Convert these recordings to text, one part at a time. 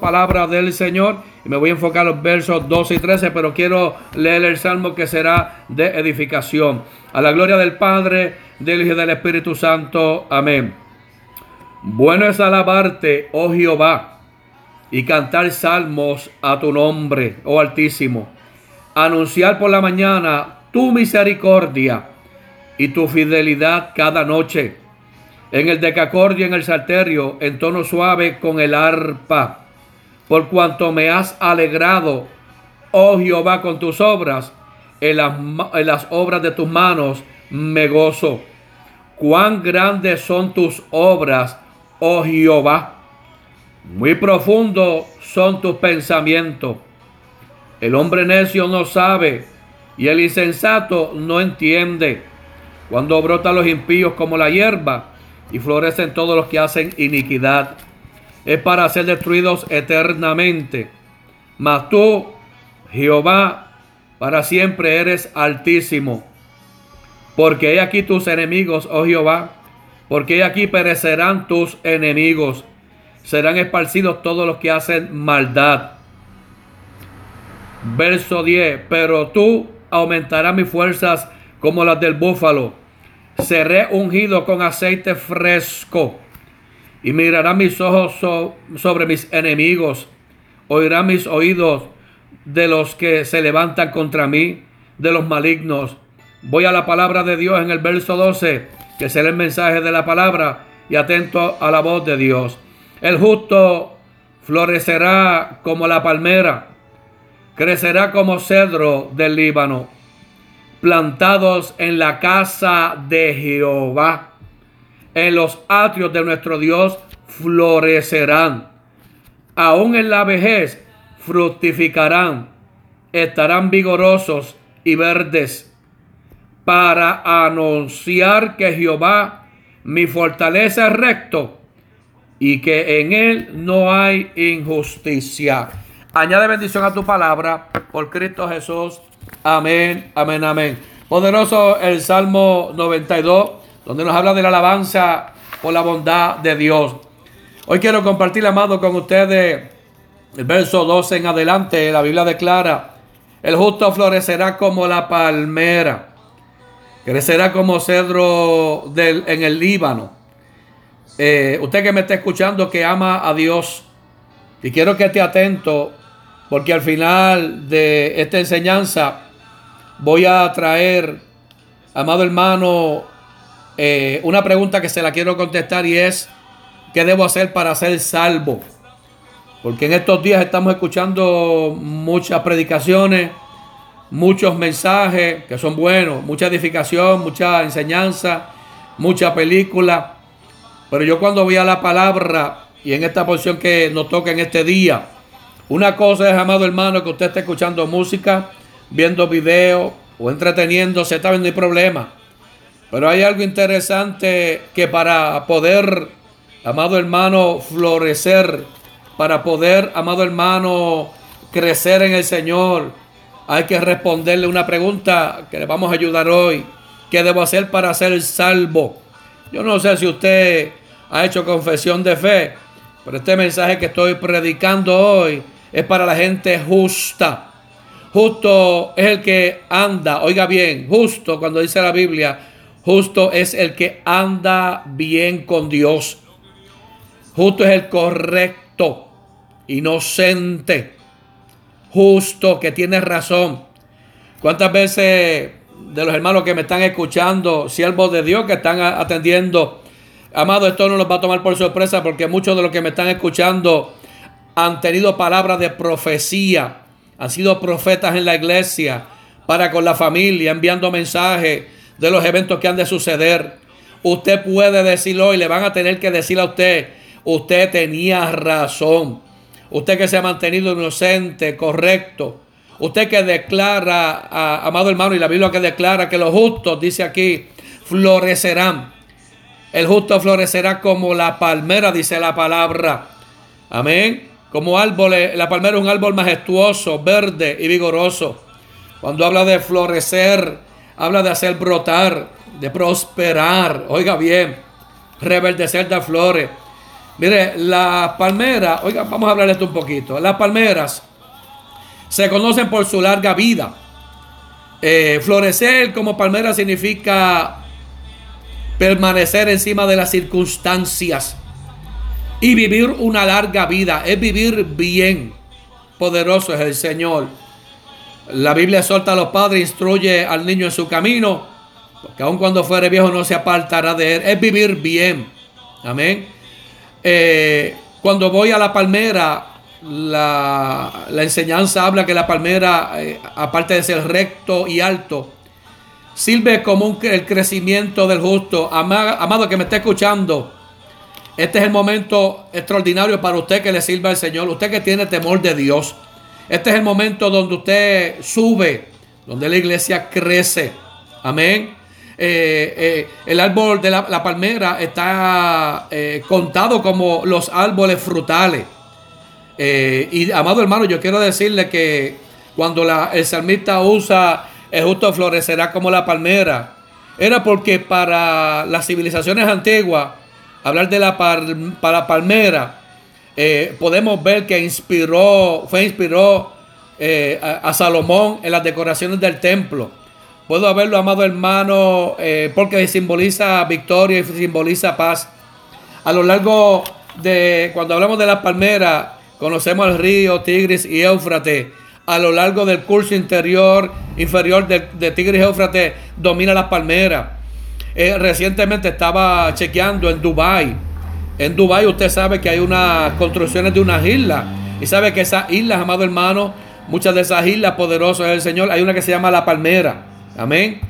palabra del Señor y me voy a enfocar los versos 12 y 13, pero quiero leer el salmo que será de edificación. A la gloria del Padre, del Hijo y del Espíritu Santo. Amén. Bueno es alabarte, oh Jehová, y cantar salmos a tu nombre, oh Altísimo. Anunciar por la mañana tu misericordia y tu fidelidad cada noche. En el decacordio, en el salterio, en tono suave con el arpa por cuanto me has alegrado, oh Jehová, con tus obras, en las, obras de tus manos me gozo. Cuán grandes son tus obras, oh Jehová. Muy profundo son tus pensamientos. El hombre necio no sabe y el insensato no entiende. Cuando brotan los impíos como la hierba y florecen todos los que hacen iniquidad es para ser destruidos eternamente. Mas tú, Jehová, para siempre eres altísimo. Porque he aquí tus enemigos, oh Jehová, porque he aquí perecerán tus enemigos. Serán esparcidos todos los que hacen maldad. Verso 10. Pero tú aumentarás mis fuerzas como las del búfalo. Seré ungido con aceite fresco y mirará mis ojos sobre mis enemigos, oirá mis oídos de los que se levantan contra mí, de los malignos. Voy a la palabra de Dios en el verso 12, que será el mensaje de la palabra, y atento a la voz de Dios. El justo florecerá como la palmera, crecerá como cedro del Líbano, plantados en la casa de Jehová en los atrios de nuestro Dios florecerán. Aún en la vejez fructificarán, estarán vigorosos y verdes para anunciar que Jehová mi fortaleza es recto y que en él no hay injusticia. Añade bendición a tu palabra por Cristo Jesús. Amén, amén, amén. Poderoso el Salmo 92 donde nos habla de la alabanza por la bondad de Dios. Hoy quiero compartir, amado, con ustedes el verso 12 en adelante. La Biblia declara, el justo florecerá como la palmera, crecerá como cedro en el Líbano. Eh, usted que me está escuchando, que ama a Dios, y quiero que esté atento, porque al final de esta enseñanza voy a traer, amado hermano, eh, una pregunta que se la quiero contestar y es, ¿qué debo hacer para ser salvo? Porque en estos días estamos escuchando muchas predicaciones, muchos mensajes que son buenos, mucha edificación, mucha enseñanza, mucha película. Pero yo cuando voy a la palabra y en esta porción que nos toca en este día, una cosa es, amado hermano, que usted esté escuchando música, viendo videos o entreteniéndose, está viendo el problema. Pero hay algo interesante que para poder, amado hermano, florecer, para poder, amado hermano, crecer en el Señor, hay que responderle una pregunta que le vamos a ayudar hoy. ¿Qué debo hacer para ser salvo? Yo no sé si usted ha hecho confesión de fe, pero este mensaje que estoy predicando hoy es para la gente justa. Justo es el que anda, oiga bien, justo cuando dice la Biblia, Justo es el que anda bien con Dios. Justo es el correcto, inocente, justo, que tiene razón. ¿Cuántas veces de los hermanos que me están escuchando, siervos de Dios que están atendiendo, amado, esto no los va a tomar por sorpresa porque muchos de los que me están escuchando han tenido palabras de profecía, han sido profetas en la iglesia para con la familia, enviando mensajes de los eventos que han de suceder. Usted puede decirlo y le van a tener que decir a usted, usted tenía razón. Usted que se ha mantenido inocente, correcto. Usted que declara, amado hermano, y la Biblia que declara que los justos, dice aquí, florecerán. El justo florecerá como la palmera, dice la palabra. Amén. Como árbol, la palmera es un árbol majestuoso, verde y vigoroso. Cuando habla de florecer, habla de hacer brotar, de prosperar, oiga bien, reverdecer de flores. Mire, las palmeras, oiga, vamos a hablar de esto un poquito. Las palmeras se conocen por su larga vida. Eh, florecer como palmera significa permanecer encima de las circunstancias y vivir una larga vida. Es vivir bien. Poderoso es el Señor. La Biblia exhorta a los padres, instruye al niño en su camino, porque aun cuando fuere viejo no se apartará de él. Es vivir bien. Amén. Eh, cuando voy a la palmera, la, enseñanza habla que la palmera, eh, aparte de ser recto y alto, sirve como el crecimiento del justo. Amado, que me está escuchando, este es el momento extraordinario para usted que le sirva al Señor, usted que tiene temor de Dios. Este es el momento donde usted sube, donde la iglesia crece. Amén. Eh, eh, el árbol de la, palmera está eh, contado como los árboles frutales. y amado hermano, yo quiero decirle que cuando la, el salmista usa el justo florecerá como la palmera, era porque para las civilizaciones antiguas, hablar de la, para palmera, podemos ver que inspiró, fue inspiró a Salomón en las decoraciones del templo. Puedo haberlo amado hermano eh, porque simboliza victoria y simboliza paz. A lo largo de, cuando hablamos de las palmeras, conocemos el río Tigris y Éufrates. A lo largo del curso interior, inferior de, Tigris y Éufrates, domina las palmeras. Eh, recientemente estaba chequeando en Dubai. En Dubai usted sabe que hay unas construcciones de unas islas. Y sabe que esas islas, amado hermano, muchas de esas islas poderosas del Señor, hay una que se llama La Palmera. Amén.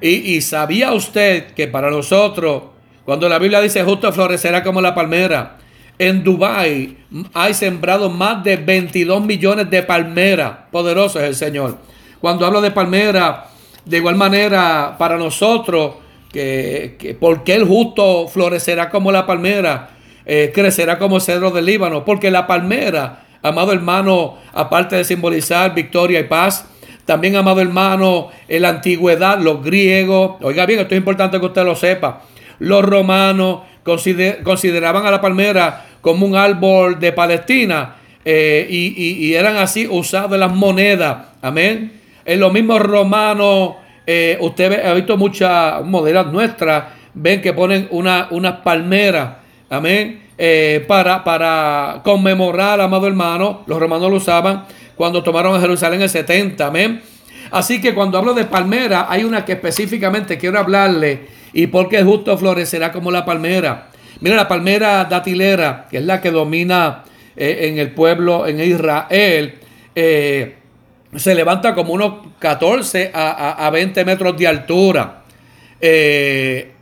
Y, sabía usted que para nosotros, cuando la Biblia dice justo florecerá como la palmera, en Dubai hay sembrado más de 22 millones de palmeras. Poderoso es el Señor. Cuando hablo de palmera, de igual manera, para nosotros, que, que porque el justo florecerá como la palmera, eh, crecerá como cedro del Líbano, porque la palmera, amado hermano, aparte de simbolizar victoria y paz, también, amado hermano, en la antigüedad, los griegos, oiga bien, esto es importante que usted lo sepa, los romanos consideraban a la palmera como un árbol de Palestina eh, y, eran así usados en las monedas. Amén. En los mismos romanos, eh, usted ha visto muchas modelos nuestras, ven que ponen unas una palmeras. Amén. Eh, para, para conmemorar, amado hermano, los romanos lo usaban cuando tomaron a Jerusalén el 70. Amén. Así que cuando hablo de palmera, hay una que específicamente quiero hablarle y porque justo florecerá como la palmera. Mira, la palmera datilera, que es la que domina eh, en el pueblo, en Israel, eh, se levanta como unos 14 a, 20 metros de altura. Eh,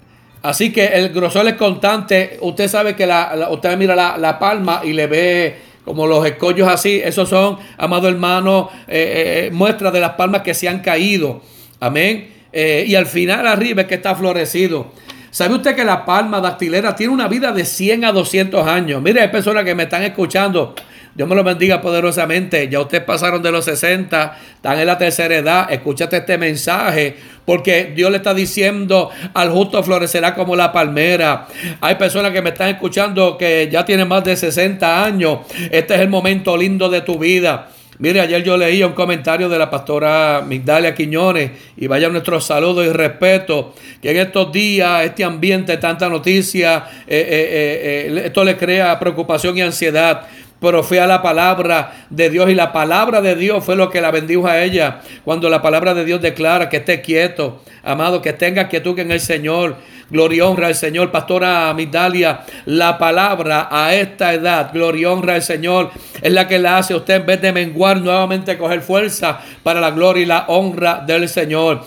así que el grosor es constante. Usted sabe que la, usted mira la, la, palma y le ve como los escollos así, esos son, amado hermano, eh, eh, muestras de las palmas que se han caído. Amén. y al final arriba es que está florecido. ¿Sabe usted que la palma dactilera tiene una vida de 100 a 200 años? Mire, hay personas que me están escuchando Dios me lo bendiga poderosamente. Ya ustedes pasaron de los 60, están en la tercera edad. Escúchate este mensaje, porque Dios le está diciendo al justo florecerá como la palmera. Hay personas que me están escuchando que ya tienen más de 60 años. Este es el momento lindo de tu vida. Mire, ayer yo leí un comentario de la pastora Migdalia Quiñones y vaya nuestro saludo y respeto, que en estos días, este ambiente, tanta noticia, eh, eh, eh, esto le crea preocupación y ansiedad pero fue a la palabra de Dios y la palabra de Dios fue lo que la bendijo a ella. Cuando la palabra de Dios declara que esté quieto, amado, que tenga quietud en el Señor. Gloria y honra al Señor, pastora Migdalia. La palabra a esta edad, gloria y honra al Señor, es la que la hace usted en vez de menguar nuevamente coger fuerza para la gloria y la honra del Señor.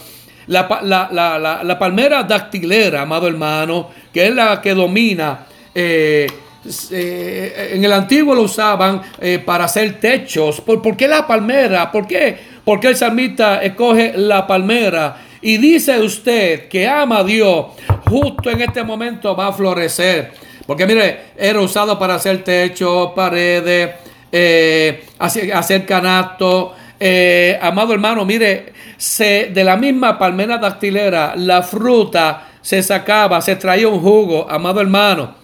La, la palmera dactilera, amado hermano, que es la que domina. Eh, eh, en el antiguo lo usaban eh, para hacer techos. ¿Por, qué la palmera? ¿Por qué? Porque el salmista escoge la palmera y dice usted que ama a Dios, justo en este momento va a florecer. Porque mire, era usado para hacer techos, paredes, eh, hacer, hacer canasto. amado hermano, mire, de la misma palmera dactilera, la fruta se sacaba, se traía un jugo, amado hermano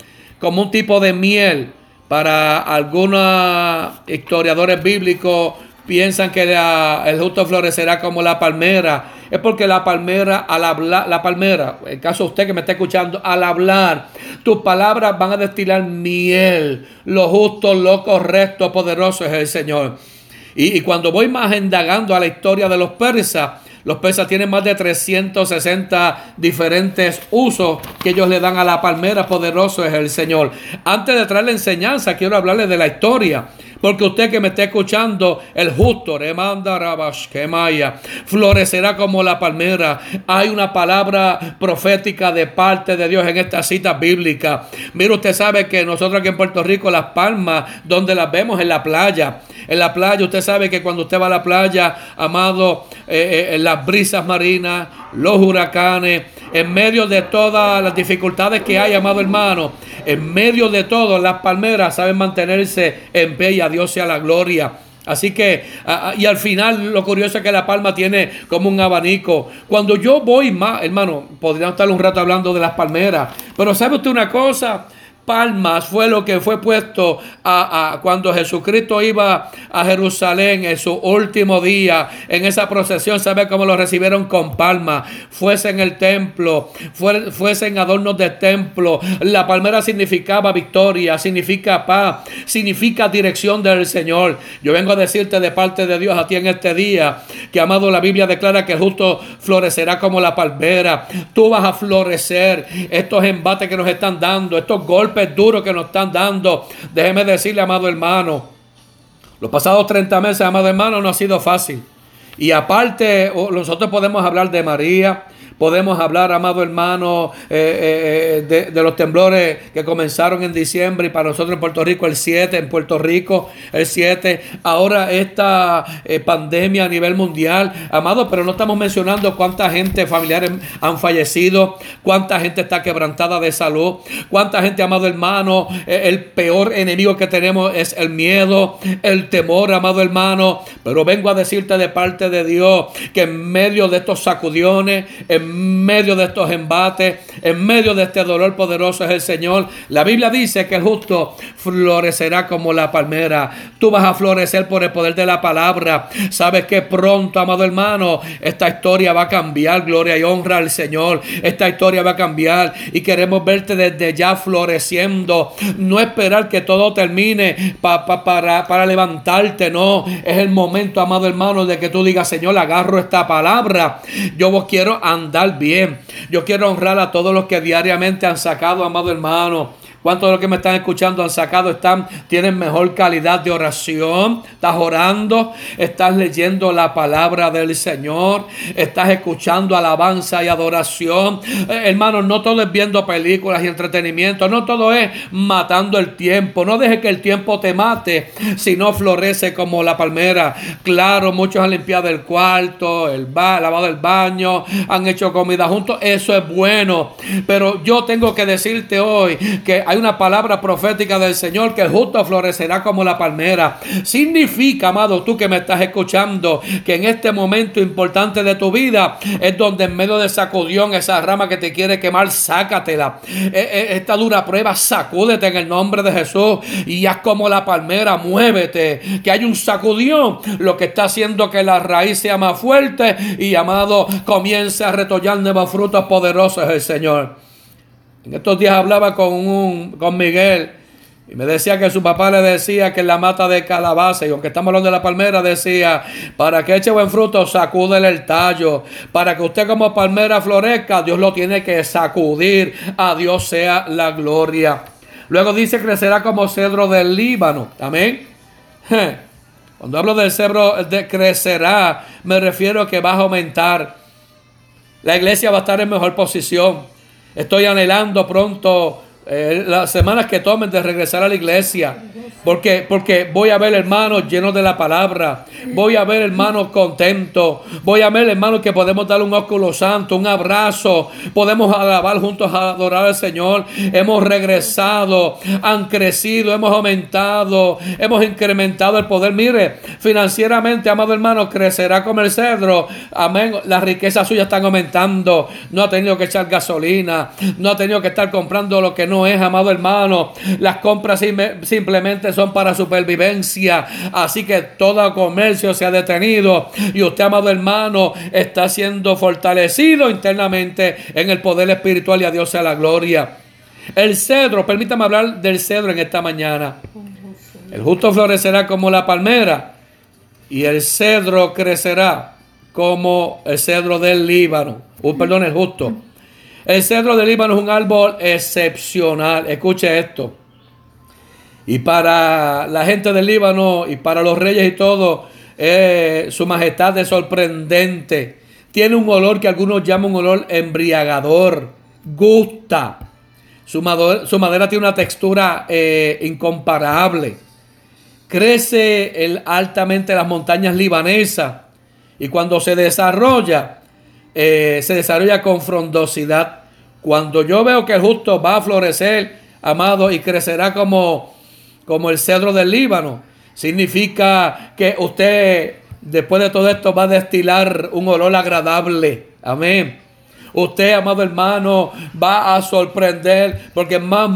como un tipo de miel. Para algunos historiadores bíblicos piensan que el justo florecerá como la palmera. Es porque la palmera, al hablar, la palmera, en caso de usted que me está escuchando, al hablar, tus palabras van a destilar miel. Lo justo, lo correcto, poderoso es el Señor. Y, y cuando voy más indagando a la historia de los persas, los persas tienen más de 360 diferentes usos que ellos le dan a la palmera. Poderoso es el Señor. Antes de traer la enseñanza, quiero hablarles de la historia. Porque usted que me está escuchando, el justo, remanda rabash, maya, florecerá como la palmera. Hay una palabra profética de parte de Dios en esta cita bíblica. Mire, usted sabe que nosotros aquí en Puerto Rico, las palmas, donde las vemos en la playa. En la playa, usted sabe que cuando usted va a la playa, amado, eh, eh, en las brisas marinas, los huracanes, en medio de todas las dificultades que hay, amado hermano, en medio de todo, las palmeras saben mantenerse en pie y a Dios sea la gloria. Así que, y al final lo curioso es que la palma tiene como un abanico. Cuando yo voy más, hermano, podríamos estar un rato hablando de las palmeras, pero ¿sabe usted una cosa? Palmas fue lo que fue puesto a, cuando Jesucristo iba a Jerusalén en su último día, en esa procesión, ¿sabe cómo lo recibieron con palmas? Fuese en el templo, fuese en adornos de templo. La palmera significaba victoria, significa paz, significa dirección del Señor. Yo vengo a decirte de parte de Dios a ti en este día, que amado la Biblia declara que el justo florecerá como la palmera. Tú vas a florecer estos embates que nos están dando, estos golpes duro que nos están dando. Déjeme decirle, amado hermano, los pasados 30 meses, amado hermano, no ha sido fácil. Y aparte, nosotros podemos hablar de María, Podemos hablar, amado hermano, eh, eh, eh, de, los temblores que comenzaron en diciembre y para nosotros en Puerto Rico el 7, en Puerto Rico el 7. Ahora esta pandemia a nivel mundial, amado, pero no estamos mencionando cuánta gente familiares han fallecido, cuánta gente está quebrantada de salud, cuánta gente, amado hermano, el peor enemigo que tenemos es el miedo, el temor, amado hermano. Pero vengo a decirte de parte de Dios que en medio de estos sacudiones, en en medio de estos embates, en medio de este dolor poderoso es el Señor. La Biblia dice que el justo florecerá como la palmera. Tú vas a florecer por el poder de la palabra. Sabes que pronto, amado hermano, esta historia va a cambiar. Gloria y honra al Señor. Esta historia va a cambiar y queremos verte desde ya floreciendo. No esperar que todo termine para, para levantarte. No, es el momento, amado hermano, de que tú digas, Señor, agarro esta palabra. Yo quiero andar bien. Yo quiero honrar a todos los que diariamente han sacado, amado hermano, ¿Cuántos de los que me están escuchando han sacado, están, tienen mejor calidad de oración? ¿Estás orando? ¿Estás leyendo la palabra del Señor? ¿Estás escuchando alabanza y adoración? Eh, hermanos, no todo es viendo películas y entretenimiento. No todo es matando el tiempo. No deje que el tiempo te mate, si no florece como la palmera. Claro, muchos han limpiado el cuarto, el ba lavado el baño, han hecho comida juntos. Eso es bueno. Pero yo tengo que decirte hoy que hay una palabra profética del Señor que justo florecerá como la palmera. Significa, amado, tú que me estás escuchando, que en este momento importante de tu vida es donde en medio de sacudión, esa rama que te quiere quemar, sácatela. E, e, esta dura prueba, sacúdete en el nombre de Jesús y haz como la palmera, muévete. Que hay un sacudión, lo que está haciendo que la raíz sea más fuerte y, amado, comience a retollar nuevos frutos poderosos el Señor. En estos días hablaba con, un, con Miguel y me decía que su papá le decía que la mata de calabaza, y aunque estamos hablando de la palmera, decía, para que eche buen fruto, sacúdele el tallo. Para que usted como palmera florezca, Dios lo tiene que sacudir. A Dios sea la gloria. Luego dice, crecerá como cedro del Líbano. Amén. Cuando hablo del cedro de crecerá, me refiero a que va a aumentar. La iglesia va a estar en mejor posición. Estoy anhelando pronto eh, las semanas que tomen de regresar a la iglesia. Porque, porque voy a ver hermanos llenos de la palabra. Voy a ver hermanos contentos. Voy a ver hermanos que podemos dar un óculo santo, un abrazo. Podemos alabar juntos a adorar al Señor. Hemos regresado, han crecido, hemos aumentado, hemos incrementado el poder. Mire, financieramente, amado hermano, crecerá como el cedro. Amén. Las riquezas suyas están aumentando. No ha tenido que echar gasolina. No ha tenido que estar comprando lo que no no es, amado hermano. Las compras simplemente son para supervivencia. Así que todo comercio se ha detenido. Y usted, amado hermano, está siendo fortalecido internamente en el poder espiritual y a Dios sea la gloria. El cedro, permítame hablar del cedro en esta mañana. El justo florecerá como la palmera y el cedro crecerá como el cedro del Líbano. Uh, perdón, el justo. El cedro del Líbano es un árbol excepcional. Escuche esto. Y para la gente del Líbano y para los reyes y todo, eh, su majestad es sorprendente. Tiene un olor que algunos llaman un olor embriagador. Gusta. Su madera, tiene una textura eh, incomparable. Crece el, altamente en las montañas libanesas. Y cuando se desarrolla, eh, se desarrolla con frondosidad. Cuando yo veo que el justo va a florecer, amado, y crecerá como, como el cedro del Líbano, significa que usted, después de todo esto, va a destilar un olor agradable. Amén. Usted, amado hermano, va a sorprender porque más,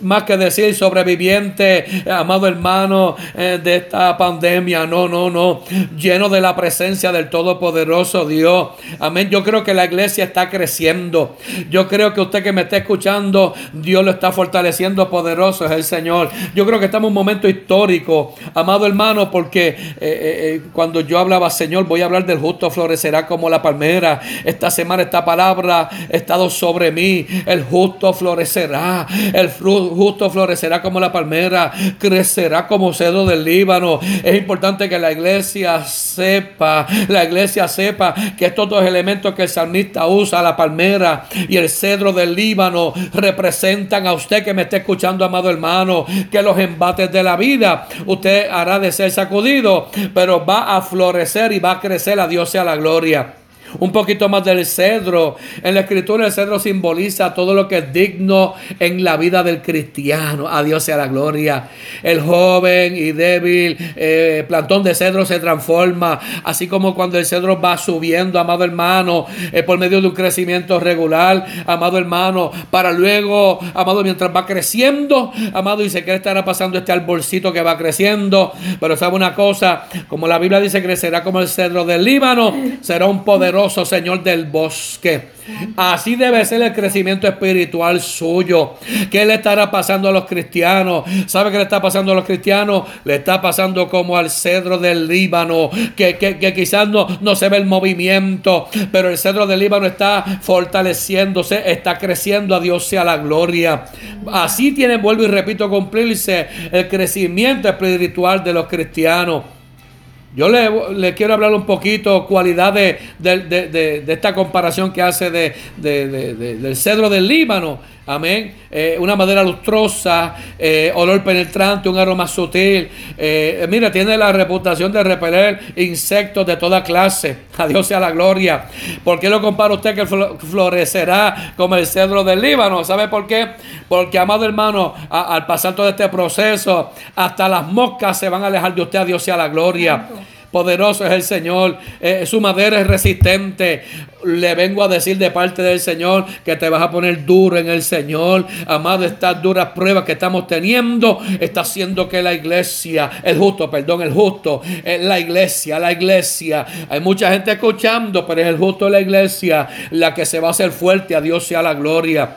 más que decir sobreviviente, amado hermano, eh, de esta pandemia. No, no, no. Lleno de la presencia del Todopoderoso Dios. Amén. Yo creo que la iglesia está creciendo. Yo creo que usted que me está escuchando, Dios lo está fortaleciendo poderoso, es el Señor. Yo creo que estamos en un momento histórico, amado hermano, porque eh, eh, cuando yo hablaba, Señor, voy a hablar del justo florecerá como la palmera. Esta semana esta palabra estado sobre mí. El justo florecerá. El justo florecerá como la palmera. Crecerá como cedro del Líbano. Es importante que la iglesia sepa, la iglesia sepa que estos dos elementos que el salmista usa, la palmera y el cedro del Líbano, representan a usted que me está escuchando, amado hermano, que los embates de la vida usted hará de ser sacudido, pero va a florecer y va a crecer. A Dios sea la gloria un poquito más del cedro. En la escritura el cedro simboliza todo lo que es digno en la vida del cristiano. A Dios sea la gloria. El joven y débil eh, plantón de cedro se transforma, así como cuando el cedro va subiendo, amado hermano, eh, por medio de un crecimiento regular, amado hermano, para luego, amado, mientras va creciendo, amado, y se que estará pasando este arbolcito que va creciendo, pero sabe una cosa, como la Biblia dice, crecerá como el cedro del Líbano, será un poderoso Señor del bosque. Así debe ser el crecimiento espiritual suyo. ¿Qué le estará pasando a los cristianos? ¿Sabe qué le está pasando a los cristianos? Le está pasando como al cedro del Líbano, que, que, quizás no, no se ve el movimiento, pero el cedro del Líbano está fortaleciéndose, está creciendo. A Dios sea la gloria. Así tiene, vuelvo y repito, cumplirse el crecimiento espiritual de los cristianos. Yo le, quiero hablar un poquito cualidades de, esta comparación que hace del cedro del Líbano Amén. Eh, una madera lustrosa, eh, olor penetrante, un aroma sutil. Eh, mira, tiene la reputación de repeler insectos de toda clase. A Dios sea la gloria. ¿Por qué lo compara usted que florecerá como el cedro del Líbano? ¿Sabe por qué? Porque, amado hermano, al pasar todo este proceso, hasta las moscas se van a alejar de usted. A Dios sea la gloria. Poderoso es el Señor. Eh, su madera es resistente. Le vengo a decir de parte del Señor que te vas a poner duro en el Señor. Amado, estas duras pruebas que estamos teniendo está haciendo que la iglesia, el justo, perdón, el justo, eh, la iglesia, la iglesia. Hay mucha gente escuchando, pero es el justo de la iglesia la que se va a hacer fuerte. A Dios sea la gloria.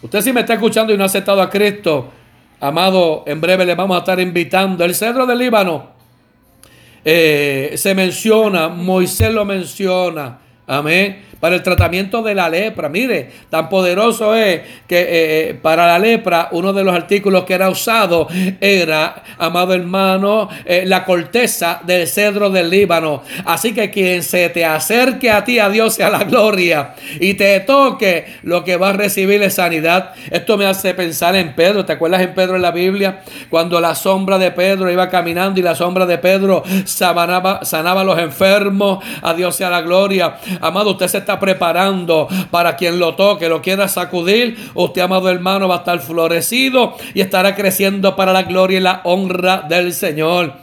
Usted si me está escuchando y no ha aceptado a Cristo, amado, en breve le vamos a estar invitando. El cedro del Líbano eh, se menciona, Moisés lo menciona, amén para el tratamiento de la lepra. Mire, tan poderoso es que eh, eh, para la lepra uno de los artículos que era usado era, amado hermano, eh, la corteza del cedro del Líbano. Así que quien se te acerque a ti, a Dios sea la gloria, y te toque, lo que va a recibir es sanidad. Esto me hace pensar en Pedro. ¿Te acuerdas en Pedro en la Biblia? Cuando la sombra de Pedro iba caminando y la sombra de Pedro sanaba, sanaba a los enfermos. A Dios sea la gloria. Amado, usted se está preparando para quien lo toque, lo quiera sacudir. Usted, amado hermano, va a estar florecido y estará creciendo para la gloria y la honra del Señor.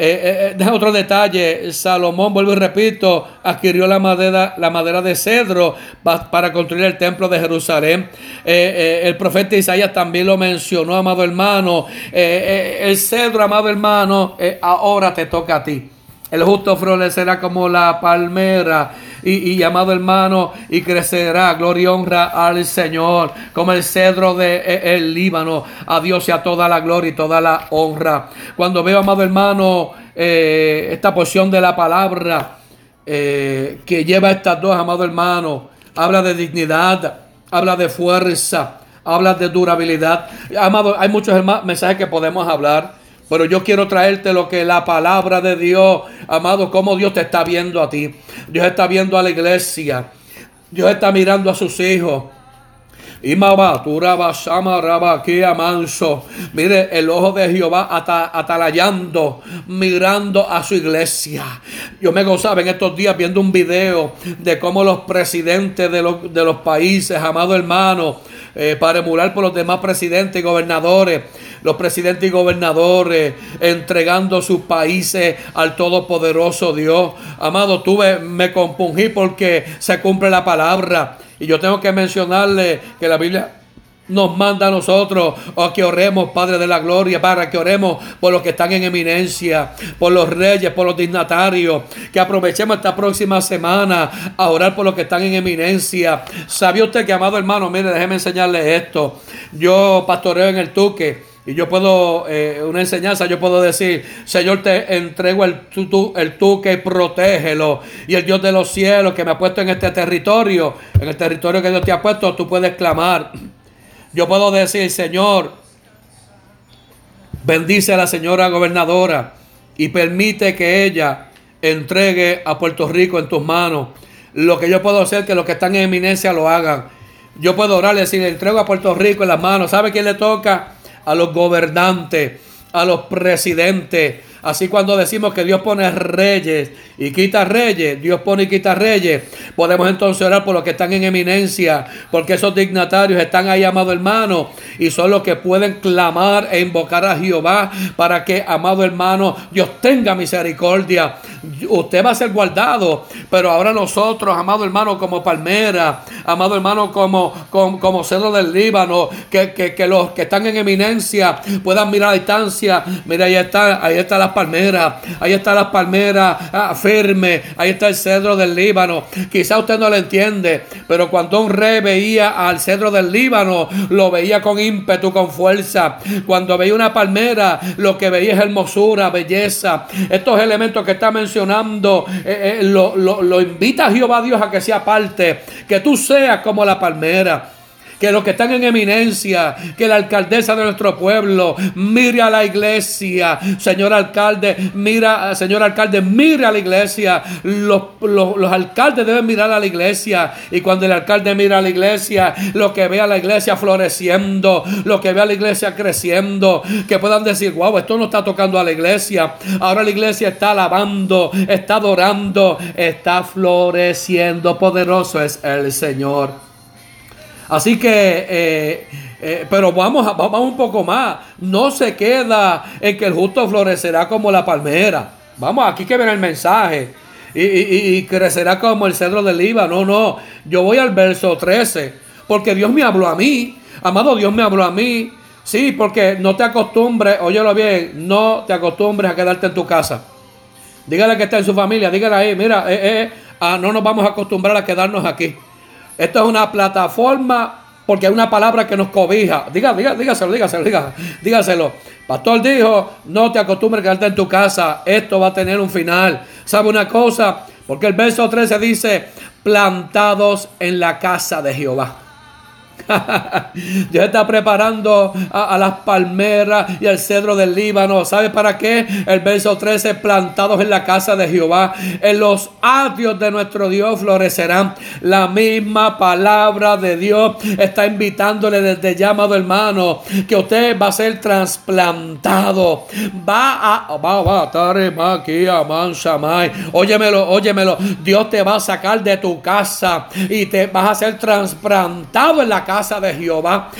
Eh, eh, otro detalle, Salomón, vuelvo y repito, adquirió la madera, la madera de cedro para construir el templo de Jerusalén. el profeta Isaías también lo mencionó, amado hermano. el cedro, amado hermano, ahora te toca a ti. El justo florecerá como la palmera y, amado hermano y crecerá. Gloria y honra al Señor como el cedro de, eh, el Líbano. A Dios y a toda la gloria y toda la honra. Cuando veo, amado hermano, eh, esta porción de la palabra eh, que lleva estas dos, amado hermano, habla de dignidad, habla de fuerza, habla de durabilidad. Amado, hay muchos mensajes que podemos hablar. Pero yo quiero traerte lo que la palabra de Dios, amado, cómo Dios te está viendo a ti. Dios está viendo a la iglesia. Dios está mirando a sus hijos. Aquí manso. Mire, el ojo de Jehová atalayando, mirando a su iglesia. Yo me gozaba en estos días viendo un video de cómo los presidentes de los, de los países, amado hermano, eh, para emular por los demás presidentes y gobernadores, los presidentes y gobernadores entregando sus países al Todopoderoso Dios. Amado, tuve, me compungí porque se cumple la palabra. Y yo tengo que mencionarle que la Biblia nos manda a nosotros o que oremos, Padre de la Gloria, para que oremos por los que están en eminencia, por los reyes, por los dignatarios, que aprovechemos esta próxima semana a orar por los que están en eminencia. ¿Sabía usted que, amado hermano, mire, déjeme enseñarle esto. Yo pastoreo en el Tuque. Y yo puedo, eh, una enseñanza, yo puedo decir, Señor, te entrego el, tu, el tuque y protégelo. Y el Dios de los cielos que me ha puesto en este territorio, en el territorio que Dios te ha puesto, tú puedes clamar. Yo puedo decir, Señor, bendice a la señora gobernadora y permite que ella entregue a Puerto Rico en tus manos. Lo que yo puedo hacer, que los que están en eminencia lo hagan. Yo puedo orar y decir, entrego a Puerto Rico en las manos. ¿Sabe quién le toca? A los gobernantes, a los presidentes, Así cuando decimos que Dios pone reyes y quita reyes, Dios pone y quita reyes, podemos entonces orar por los que están en eminencia, porque esos dignatarios están ahí, amado hermano, y son los que pueden clamar e invocar a Jehová para que, amado hermano, Dios tenga misericordia. Usted va a ser guardado, pero ahora nosotros, amado hermano, como palmera, amado hermano, como, como, como cedro del Líbano, que, que, los que están en eminencia puedan mirar a distancia. Mira, ahí está, ahí está palmeras, ahí está las palmeras ah, firme, ahí está el cedro del Líbano. Quizá usted no lo entiende, pero cuando un rey veía al cedro del Líbano, lo veía con ímpetu, con fuerza. Cuando veía una palmera, lo que veía es hermosura, belleza. Estos elementos que está mencionando, eh, eh, lo, lo invita a Jehová Dios a que sea parte, que tú seas como la palmera que los que están en eminencia, que la alcaldesa de nuestro pueblo mire a la iglesia, señor alcalde, mira, señor alcalde, mire a la iglesia. Los, los, alcaldes deben mirar a la iglesia y cuando el alcalde mira a la iglesia, lo que ve a la iglesia floreciendo, lo que ve a la iglesia creciendo, que puedan decir, wow, esto no está tocando a la iglesia, ahora la iglesia está alabando, está adorando, está floreciendo, poderoso es el Señor. Así que, eh, eh, pero vamos, vamos un poco más. No se queda en que el justo florecerá como la palmera. Vamos, aquí que ver el mensaje. Y, crecerá como el cedro del Líbano. No, no. Yo voy al verso 13. Porque Dios me habló a mí. Amado, Dios me habló a mí. Sí, porque no te acostumbres, óyelo bien, no te acostumbres a quedarte en tu casa. Dígale que está en su familia, dígale ahí, mira, eh, ah, no nos vamos a acostumbrar a quedarnos aquí. Esto es una plataforma porque es una palabra que nos cobija. Diga, diga, dígaselo, dígaselo, dígaselo, dígaselo. Pastor dijo, no te acostumbres a quedarte en tu casa. Esto va a tener un final. ¿Sabe una cosa? Porque el verso 13 dice, plantados en la casa de Jehová. Dios está preparando a, las palmeras y al cedro del Líbano. ¿Sabe para qué? El verso 13, plantados en la casa de Jehová. En los atrios de nuestro Dios florecerán. La misma palabra de Dios está invitándole desde llamado hermano que usted va a ser trasplantado. Va a, va, va, aquí a Óyemelo, óyemelo. Dios te va a sacar de tu casa y te vas a ser trasplantado en la casa de Jehová.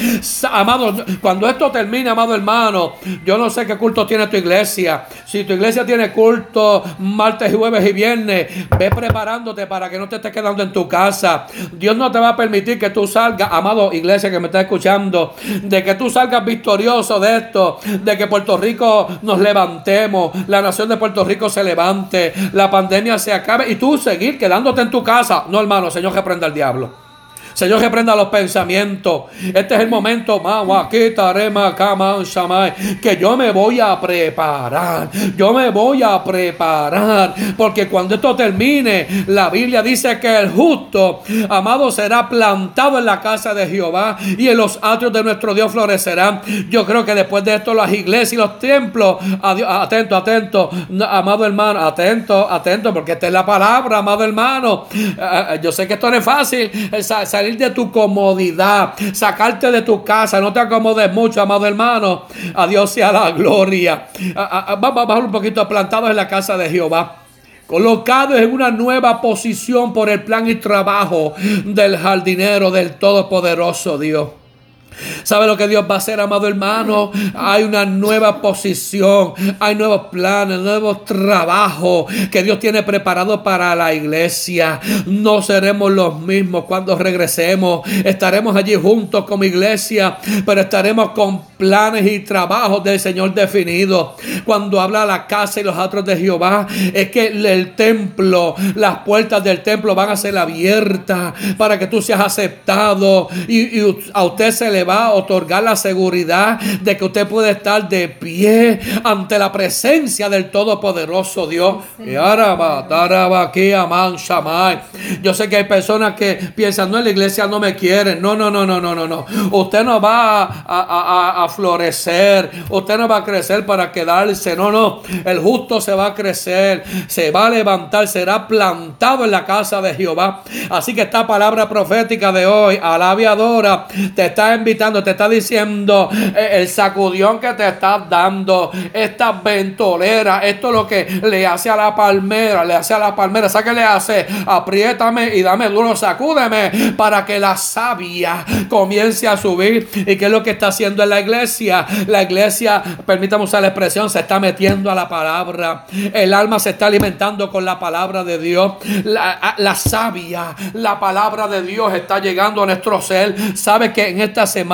Amado, cuando esto termine, amado hermano, yo no sé qué culto tiene tu iglesia. Si tu iglesia tiene culto martes, jueves y viernes, ve preparándote para que no te estés quedando en tu casa. Dios no te va a permitir que tú salgas, amado iglesia que me está escuchando, de que tú salgas victorioso de esto, de que Puerto Rico nos levantemos, la nación de Puerto Rico se levante, la pandemia se acabe y tú seguir quedándote en tu casa. No, hermano, Señor, que prenda el diablo. Señor, reprenda los pensamientos. Este es el momento, que yo me voy a preparar. Yo me voy a preparar. Porque cuando esto termine, la Biblia dice que el justo, amado, será plantado en la casa de Jehová y en los atrios de nuestro Dios florecerán. Yo creo que después de esto, las iglesias y los templos, atento, atento, amado hermano, atento, atento, porque esta es la palabra, amado hermano. Eh, eh, yo sé que esto no es fácil salir de tu comodidad, sacarte de tu casa, no te acomodes mucho, amado hermano. A Dios sea la gloria. Vamos a bajar un poquito plantados en la casa de Jehová colocados en una nueva posición por el plan y trabajo del jardinero del Todopoderoso Dios. ¿Sabe lo que Dios va a hacer, amado hermano? Hay una nueva posición, hay nuevos planes, nuevos trabajos que Dios tiene preparado para la iglesia. No seremos los mismos cuando regresemos. Estaremos allí juntos como iglesia, pero estaremos con planes y trabajos del Señor definidos. Cuando habla la casa y los atros de Jehová, es que el templo, las puertas del templo van a ser abiertas para que tú seas aceptado y, y a usted se le va a otorgar la seguridad de que usted puede estar de pie ante la presencia del Todopoderoso Dios. Y ahora Yo sé que hay personas que piensan, no, la iglesia no me quieren. No, no, no, no, no, no, no. Usted no va a, florecer. Usted no va a crecer para quedarse. No, no. El justo se va a crecer. Se va a levantar. Será plantado en la casa de Jehová. Así que esta palabra profética de hoy, a te está invitando te está diciendo eh, el sacudión que te estás dando, esta ventolera, esto es lo que le hace a la palmera, le hace a la palmera, ¿sabes qué le hace? Apriétame y dame duro, sacúdeme para que la savia comience a subir. ¿Y qué es lo que está haciendo en la iglesia? La iglesia, permítame usar la expresión, se está metiendo a la palabra. El alma se está alimentando con la palabra de Dios. La, la savia, la palabra de Dios está llegando a nuestro ser. Sabe que en esta semana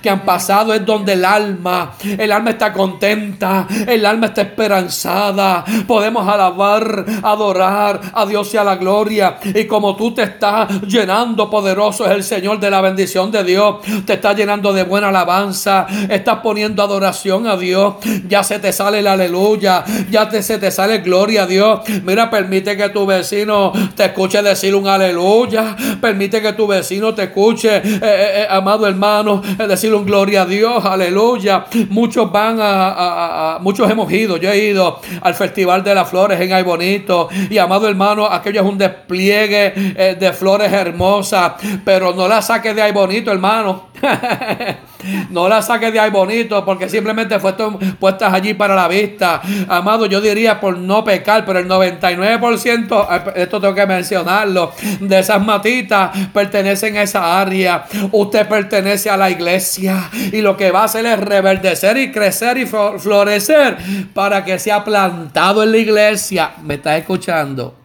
que han pasado es donde el alma, el alma está contenta, el alma está esperanzada. Podemos alabar, adorar a Dios y a la gloria. Y como tú te estás llenando, poderoso es el Señor de la bendición de Dios. Te está llenando de buena alabanza. Estás poniendo adoración a Dios. Ya se te sale el aleluya. Ya se te sale gloria a Dios. Mira, permite que tu vecino te escuche decir un aleluya. Permite que tu vecino te escuche, eh, eh, eh, amado hermano es decir un gloria a Dios, aleluya. Muchos van a, muchos hemos ido, yo he ido al Festival de las Flores en Ay Bonito y amado hermano, aquello es un despliegue eh, de flores hermosas, pero no la saques de Ay Bonito, hermano. No la saques de ahí bonito porque simplemente fue puestas allí para la vista. Amado, yo diría por no pecar, pero el 99%, eh, esto tengo que mencionarlo, de esas matitas pertenecen a esa área. Usted pertenece a la iglesia y lo que va a hacer es reverdecer y crecer y florecer para que sea plantado en la iglesia. ¿Me está escuchando?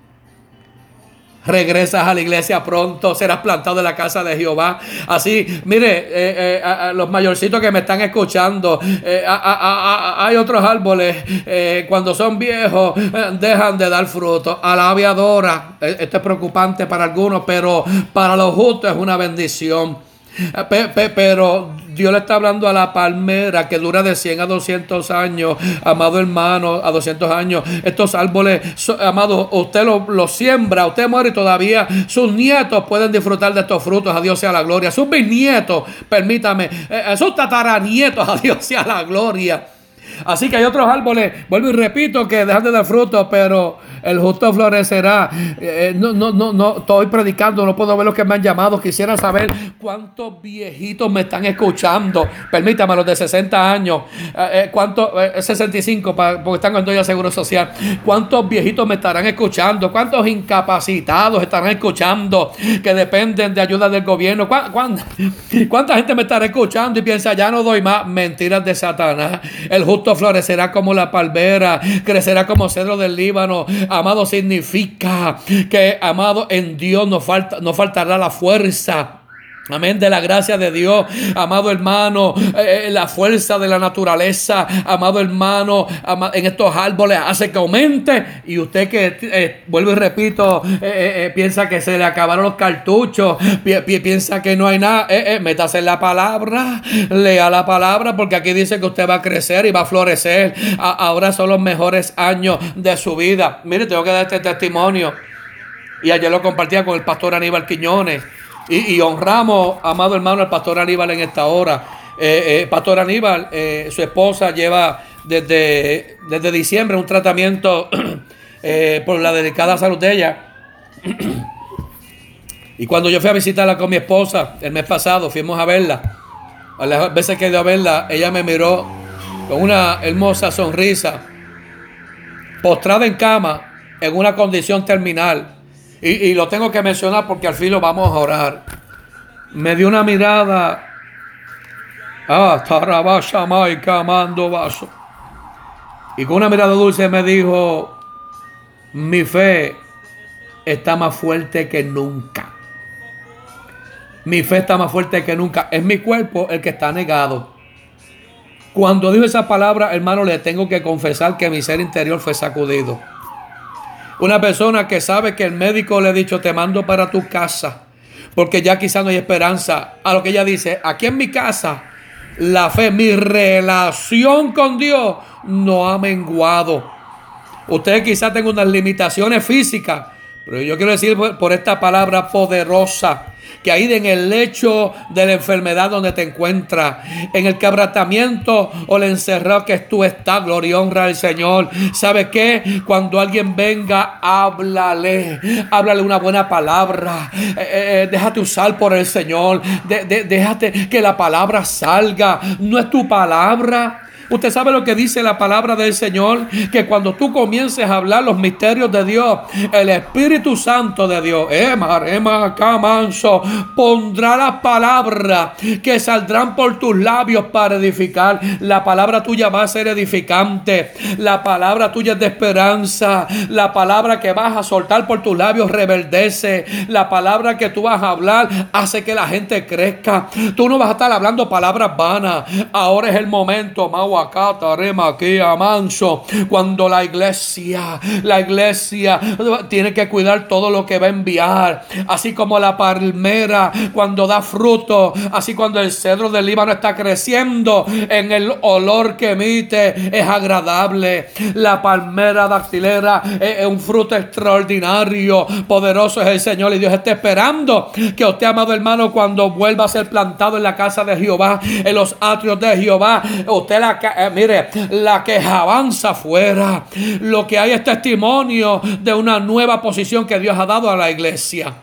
Regresas a la iglesia pronto, serás plantado en la casa de Jehová. Así, mire, eh, eh, los mayorcitos que me están escuchando, eh, hay otros árboles, cuando son viejos, dejan de dar fruto. A la aviadora, esto es preocupante para algunos, pero para los justos es una bendición. Pero Dios le está hablando a la palmera que dura de 100 a 200 años, amado hermano, a 200 años. Estos árboles, amado, usted los lo siembra, usted muere y todavía sus nietos pueden disfrutar de estos frutos. A Dios sea la gloria. Sus bisnietos, permítame, eh, eh, sus tataranietos, a Dios sea la gloria. Así que hay otros árboles, vuelvo y repito, que dejan de dar frutos, pero el justo florecerá. Eh, no, no, no, no, estoy predicando, no puedo ver los que me han llamado. Quisiera saber cuántos viejitos me están escuchando. Permítame, los de 60 años, eh, eh cuántos, 65, eh, porque están con ya Seguro Social. ¿Cuántos viejitos me estarán escuchando? ¿Cuántos incapacitados estarán escuchando que dependen de ayuda del gobierno? cuánta gente me estará escuchando y piensa, ya no doy más? Mentiras de Satanás. El justo florecerá como la palmera, crecerá como cedro del Líbano. Amado, significa que, amado, en Dios no, falta, no faltará la fuerza. Amén, de la gracia de Dios, amado hermano, eh, eh, la fuerza de la naturaleza, amado hermano, en estos árboles hace que aumente y usted que, eh, vuelvo y repito, piensa que se le acabaron los cartuchos, piensa que no hay nada, métase en la palabra, lea la palabra porque aquí dice que usted va a crecer y va a florecer, ahora son los mejores años de su vida. Mire, tengo que dar este testimonio y ayer lo compartía con el pastor Aníbal Quiñones. Y, honramos, amado hermano, al pastor Aníbal en esta hora. Eh, eh, pastor Aníbal, eh, su esposa lleva desde, desde diciembre un tratamiento por la delicada salud de ella. y cuando yo fui a visitarla con mi esposa el mes pasado, fuimos a verla. A las veces que he a verla, ella me miró con una hermosa sonrisa, postrada en cama, en una condición terminal. Y, lo tengo que mencionar porque al fin lo vamos a orar. Me dio una mirada. Ah, Maika, mando vaso. Y con una mirada dulce me dijo: Mi fe está más fuerte que nunca. Mi fe está más fuerte que nunca. Es mi cuerpo el que está negado. Cuando dijo esa palabra, hermano, le tengo que confesar que mi ser interior fue sacudido. Una persona que sabe que el médico le ha dicho te mando para tu casa, porque ya quizá no hay esperanza. A lo que ella dice, aquí en mi casa, la fe, mi relación con Dios no ha menguado. Usted quizá tenga unas limitaciones físicas, pero yo quiero decir por esta palabra poderosa que ahí en el lecho de la enfermedad donde te encuentras, en el quebrantamiento o el encerrado que tú estás, gloria y honra al Señor. ¿Sabe qué? Cuando alguien venga, háblale, háblale una buena palabra, eh, eh, eh, déjate usar por el Señor, déjate que la palabra salga, no es tu palabra. Usted sabe lo que dice la palabra del Señor, que cuando tú comiences a hablar los misterios de Dios, el Espíritu Santo de Dios, Emar, manso, pondrá las palabras que saldrán por tus labios para edificar. La palabra tuya va a ser edificante. La palabra tuya es de esperanza. La palabra que vas a soltar por tus labios reverdece. La palabra que tú vas a hablar hace que la gente crezca. Tú no vas a estar hablando palabras vanas. Ahora es el momento, Mau manso. Cuando la iglesia, la iglesia tiene que cuidar todo lo que va a enviar. Así como la palmera cuando da fruto. Así cuando el cedro del Líbano está creciendo. En el olor que emite es agradable. La palmera dactilera es un fruto extraordinario. Poderoso es el Señor. Y Dios está esperando que usted, amado hermano, cuando vuelva a ser plantado en la casa de Jehová, en los atrios de Jehová, usted la eh, mire, la que avanza afuera. Lo que hay es testimonio de una nueva posición que Dios ha dado a la iglesia.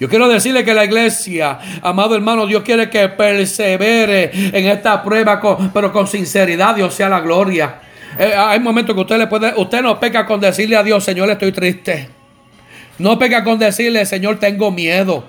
Yo quiero decirle que la iglesia, amado hermano, Dios quiere que persevere en esta prueba, pero con sinceridad, Dios sea la gloria. Eh, hay momentos que usted le puede, usted no peca con decirle a Dios, Señor, estoy triste. No peca con decirle, Señor, tengo miedo.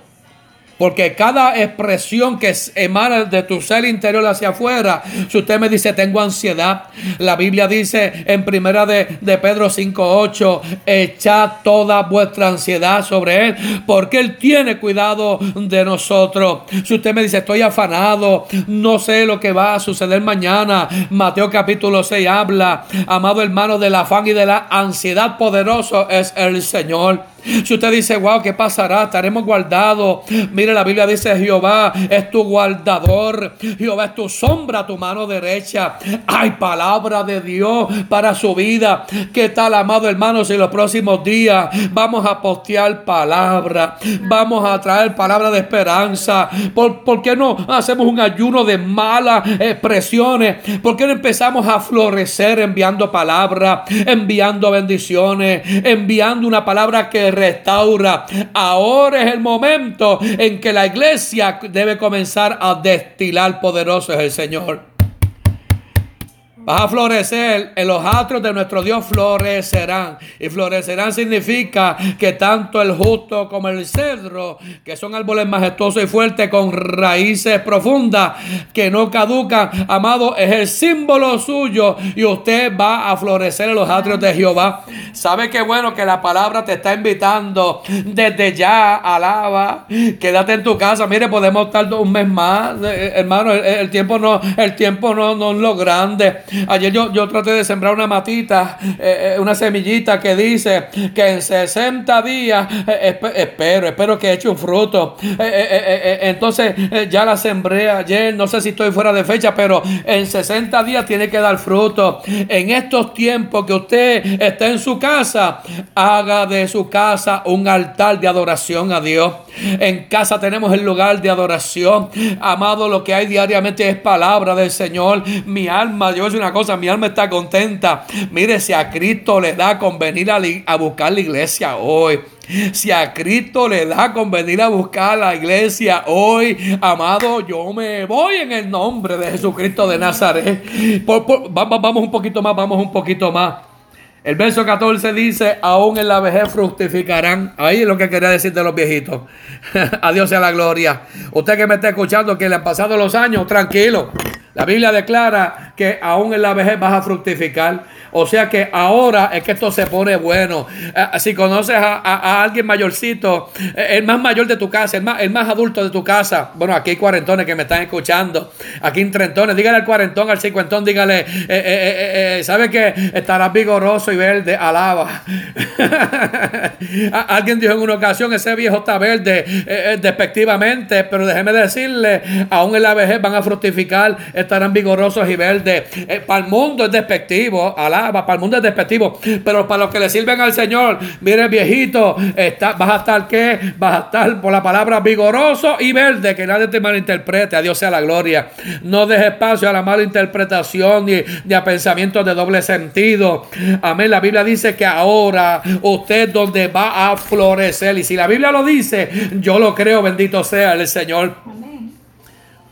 Porque cada expresión que emana de tu ser interior hacia afuera, si usted me dice tengo ansiedad, la Biblia dice en primera de, de Pedro 5.8, echad toda vuestra ansiedad sobre Él, porque Él tiene cuidado de nosotros. Si usted me dice estoy afanado, no sé lo que va a suceder mañana, Mateo capítulo 6 habla, amado hermano, del afán y de la ansiedad poderoso es el Señor. Si usted dice, wow, ¿qué pasará? Estaremos guardados. Mire, la Biblia dice, Jehová es tu guardador. Jehová es tu sombra, tu mano derecha. Hay palabra de Dios para su vida. ¿Qué tal, amado hermano? Si los próximos días vamos a postear palabra, vamos a traer palabra de esperanza. ¿Por, ¿Por, qué no hacemos un ayuno de malas expresiones? ¿Por qué no empezamos a florecer enviando palabra, enviando bendiciones, enviando una palabra que restaura. Ahora es el momento en que la iglesia debe comenzar a destilar poderoso es el Señor. Vas a florecer, en los atrios de nuestro Dios florecerán. Y florecerán significa que tanto el justo como el cedro, que son árboles majestuosos y fuertes con raíces profundas que no caducan, amado, es el símbolo suyo y usted va a florecer en los atrios de Jehová. ¿Sabe qué bueno que la palabra te está invitando desde ya? Alaba, quédate en tu casa. Mire, podemos estar un mes más, eh, hermano. El, tiempo no, el tiempo no, no es lo grande. Ayer yo, yo traté de sembrar una matita, eh, eh, una semillita que dice que en 60 días, eh, espero, espero que eche un fruto. entonces ya la sembré ayer, no sé si estoy fuera de fecha, pero en 60 días tiene que dar fruto. En estos tiempos que usted está en su casa, haga de su casa un altar de adoración a Dios. En casa tenemos el lugar de adoración. Amado, lo que hay diariamente es palabra del Señor. Mi alma, Dios una cosa, mi alma está contenta. Mire, si a Cristo le da con venir a, buscar la iglesia hoy. Si a Cristo le da con venir a buscar la iglesia hoy, amado, yo me voy en el nombre de Jesucristo de Nazaret. vamos un poquito más, vamos un poquito más. El verso 14 dice, aún en la vejez fructificarán. Ahí es lo que quería decir de los viejitos. Adiós sea la gloria. Usted que me está escuchando, que le han pasado los años, tranquilo. La Biblia declara que aún en la vejez vas a fructificar. O sea que ahora es que esto se pone bueno. Eh, si conoces a, alguien mayorcito, eh, el más mayor de tu casa, el más, el más adulto de tu casa. Bueno, aquí hay cuarentones que me están escuchando. Aquí en trentones. Dígale al cuarentón, al cincuentón, dígale, eh, ¿sabe que estarás vigoroso y verde? Alaba. alguien dijo en una ocasión, ese viejo está verde, despectivamente, pero déjeme decirle, aún en la vejez van a fructificar estarán vigorosos y verdes. Eh, para el mundo es despectivo, alaba, para el mundo es despectivo, pero para los que le sirven al Señor, mire viejito, está, vas a estar que, vas a estar por la palabra vigoroso y verde, que nadie te malinterprete, a Dios sea la gloria. No deje espacio a la mala interpretación ni, a pensamientos de doble sentido. Amén. La Biblia dice que ahora usted donde va a florecer. Y si la Biblia lo dice, yo lo creo, bendito sea el Señor.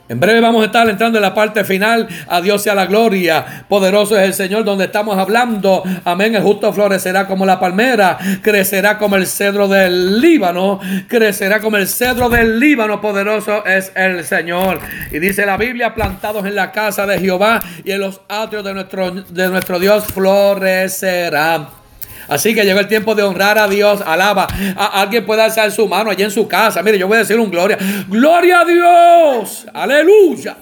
En breve vamos a estar entrando en la parte final. A Dios sea la gloria. Poderoso es el Señor donde estamos hablando. Amén. El justo florecerá como la palmera. Crecerá como el cedro del Líbano. Crecerá como el cedro del Líbano. Poderoso es el Señor. Y dice la Biblia, plantados en la casa de Jehová y en los atrios de nuestro, de nuestro Dios florecerá. Así que llegó el tiempo de honrar a Dios. Alaba. A, alguien puede alzar su mano allí en su casa. Mire, yo voy a decir un gloria. Gloria a Dios. Aleluya.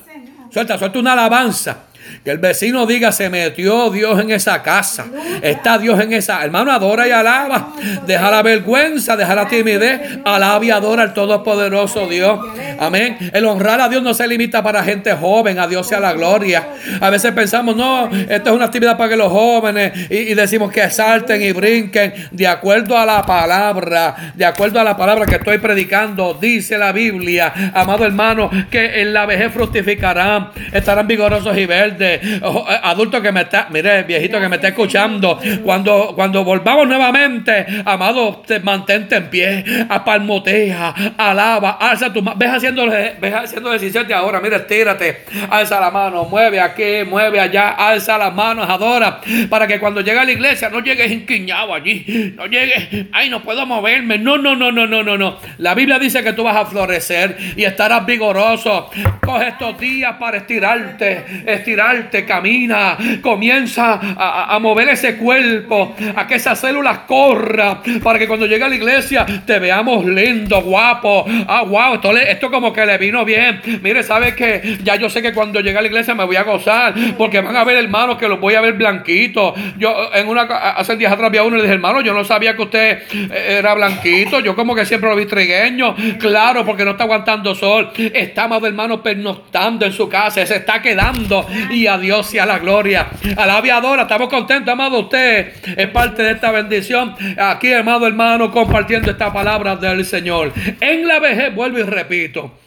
Suelta, suelta una alabanza. Que el vecino diga, se metió Dios en esa casa. Está Dios en esa. Hermano, adora y alaba. Deja la vergüenza, deja la timidez. Alaba y adora al Todopoderoso Dios. Amén. El honrar a Dios no se limita para gente joven. A Dios sea la gloria. A veces pensamos, no, esto es una actividad para que los jóvenes. Y, decimos que salten y brinquen. De acuerdo a la palabra. De acuerdo a la palabra que estoy predicando. Dice la Biblia, amado hermano, que en la vejez fructificarán. Estarán vigorosos y verdes eh, adulto que me está, mire, viejito que me está escuchando, cuando, cuando volvamos nuevamente, amado, te mantente en pie, apalmotea, alaba, alza tu mano, ves haciendo, ves haciendo de ahora, mire, estírate, alza la mano, mueve aquí, mueve allá, alza las manos, adora, para que cuando llegue a la iglesia no llegues inquiñado allí, no llegues, ay, no puedo moverme, no, no, no, no, no, no, no. La Biblia dice que tú vas a florecer y estarás vigoroso. Coge estos días para estirarte, estirar te camina, comienza a, mover ese cuerpo, a que esas células corran, para que cuando llegue a la iglesia te veamos lindo, guapo. Ah, wow, esto, esto como que le vino bien. Mire, ¿sabe que Ya yo sé que cuando llegue a la iglesia me voy a gozar, porque van a ver hermanos que los voy a ver blanquitos. Yo en una, hace días atrás vi a uno y le dije, hermano, yo no sabía que usted eh, era blanquito, yo como que siempre lo vi trigueño. Claro, porque no está aguantando sol. Está más hermano pernoctando en su casa, se está quedando y a Dios y a la gloria. A la aviadora, estamos contentos, amado. Usted es parte de esta bendición. Aquí, amado hermano, compartiendo esta palabra del Señor. En la vejez, vuelvo y repito,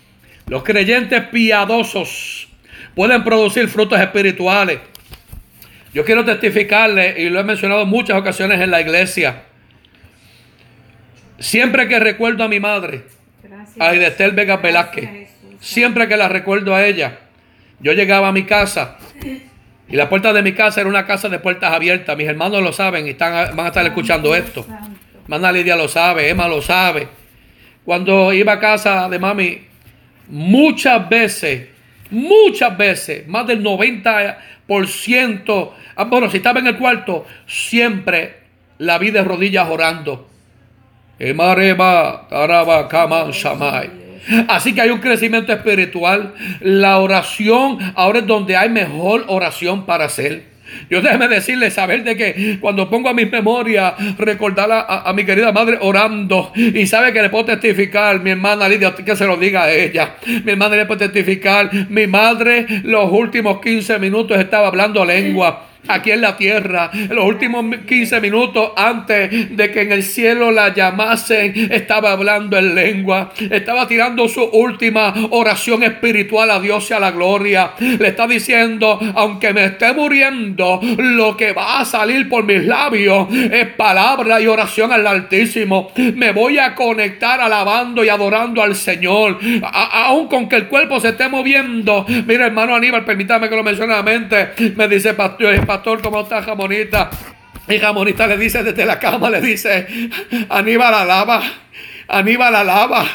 los creyentes piadosos pueden producir frutos espirituales. Yo quiero testificarle, y lo he mencionado en muchas ocasiones en la iglesia. Siempre que recuerdo a mi madre, a Edestel Vega Velázquez, siempre que la recuerdo a ella, yo llegaba a mi casa Y la puerta de mi casa era una casa de puertas abiertas. Mis hermanos lo saben y están, van a estar escuchando esto. Hermana Lidia lo sabe, Emma lo sabe. Cuando iba a casa de mami, muchas veces, muchas veces, más del 90%, ah, bueno, si estaba en el cuarto, siempre la vi de rodillas orando. Así que hay un crecimiento espiritual. La oración ahora es donde hay mejor oración para hacer. Yo déjeme decirle, saber de que cuando pongo a mi memoria, recordar a, mi querida madre orando y sabe que le puedo testificar, mi hermana Lidia, que se lo diga a ella, mi hermana le puede testificar, mi madre los últimos 15 minutos estaba hablando lengua aquí en la tierra. En los últimos 15 minutos antes de que en el cielo la llamasen, estaba hablando en lengua. Estaba tirando su última oración espiritual a Dios y a la gloria. Le está diciendo, aunque me esté muriendo, lo que va a salir por mis labios es palabra y oración al Altísimo. Me voy a conectar alabando y adorando al Señor. aun con que el cuerpo se esté moviendo. Mira, hermano Aníbal, permítame que lo mencione a mente. Me dice, pastor, pastor, ¿cómo está Jamonita? Y Jamonita le dice desde la cama, le dice, Aníbal alaba, Aníbal alaba.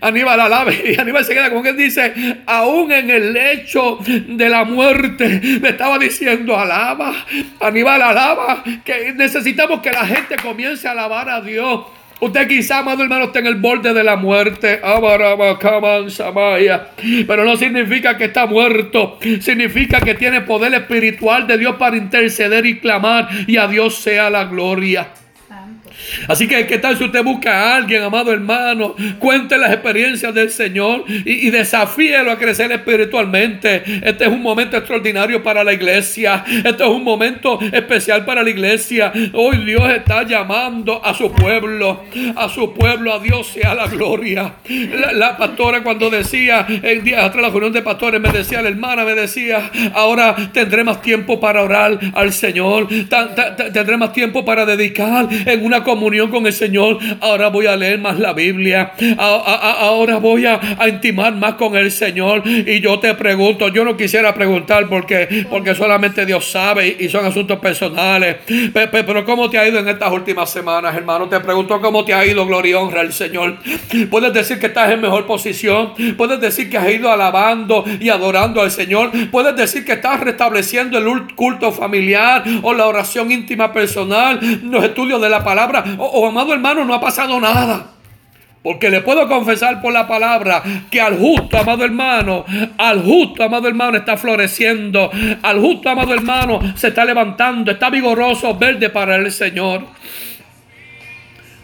Aníbal alaba y Aníbal se queda con él dice, aún en el lecho de la muerte, le estaba diciendo, alaba, Aníbal alaba, que necesitamos que la gente comience a alabar a Dios. Usted quizá, amado hermano, está en el borde de la muerte. Pero no significa que está muerto. Significa que tiene poder espiritual de Dios para interceder y clamar. Y a Dios sea la gloria. Así que, ¿qué tal si usted busca a alguien, amado hermano? Cuente las experiencias del Señor y, y desafíelo a crecer espiritualmente. Este es un momento extraordinario para la iglesia. Este es un momento especial para la iglesia. Hoy Dios está llamando a su pueblo, a su pueblo, a Dios sea la gloria. La, pastora cuando decía, el día atrás la reunión de pastores, me decía, la hermana me decía, ahora tendré más tiempo para orar al Señor. Tendré más tiempo para dedicar en una comunión con el Señor, ahora voy a leer más la Biblia, ahora voy a, intimar más con el Señor. Y yo te pregunto, yo no quisiera preguntar porque, porque solamente Dios sabe y son asuntos personales. Pero ¿cómo te ha ido en estas últimas semanas, hermano? Te pregunto cómo te ha ido, gloria y honra al Señor. Puedes decir que estás en mejor posición, puedes decir que has ido alabando y adorando al Señor, puedes decir que estás restableciendo el culto familiar o la oración íntima personal, los estudios de la palabra o, amado hermano, no ha pasado nada. Porque le puedo confesar por la palabra que al justo, amado hermano, al justo, amado hermano, está floreciendo. Al justo, amado hermano, se está levantando, está vigoroso, verde para el Señor.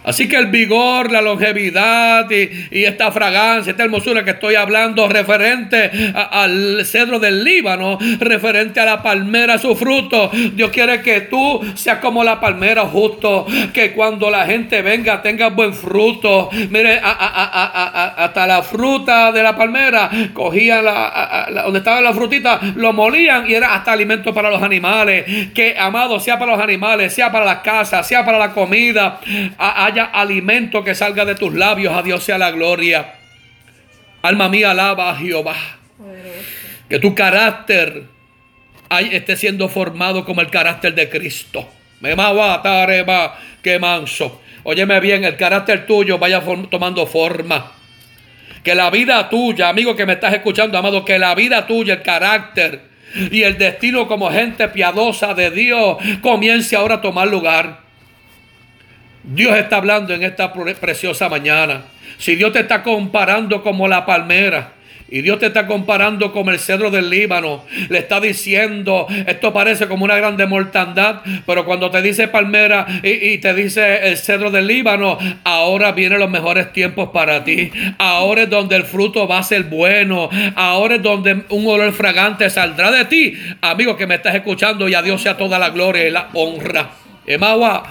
Así que el vigor, la longevidad y, esta fragancia, esta hermosura que estoy hablando, referente al cedro del Líbano, referente a la palmera, su fruto. Dios quiere que tú seas como la palmera justo, que cuando la gente venga tenga buen fruto. Mire, hasta la fruta de la palmera, cogían la, donde estaba la frutita, lo molían y era hasta alimento para los animales. Que, amado, sea para los animales, sea para las casas, sea para la comida haya alimento que salga de tus labios. A Dios sea la gloria. Alma mía, alaba a Jehová. Que tu carácter esté siendo formado como el carácter de Cristo. Me que manso. Óyeme bien, el carácter tuyo vaya tomando forma. Que la vida tuya, amigo que me estás escuchando, amado, que la vida tuya, el carácter y el destino como gente piadosa de Dios comience ahora a tomar lugar. Dios está hablando en esta preciosa mañana. Si Dios te está comparando como la palmera, y Dios te está comparando como el cedro del Líbano. Le está diciendo, esto parece como una grande mortandad, pero cuando te dice palmera y, te dice el cedro del Líbano, ahora vienen los mejores tiempos para ti. Ahora es donde el fruto va a ser bueno. Ahora es donde un olor fragante saldrá de ti. Amigo que me estás escuchando y a Dios sea toda la gloria y la honra. Emawa,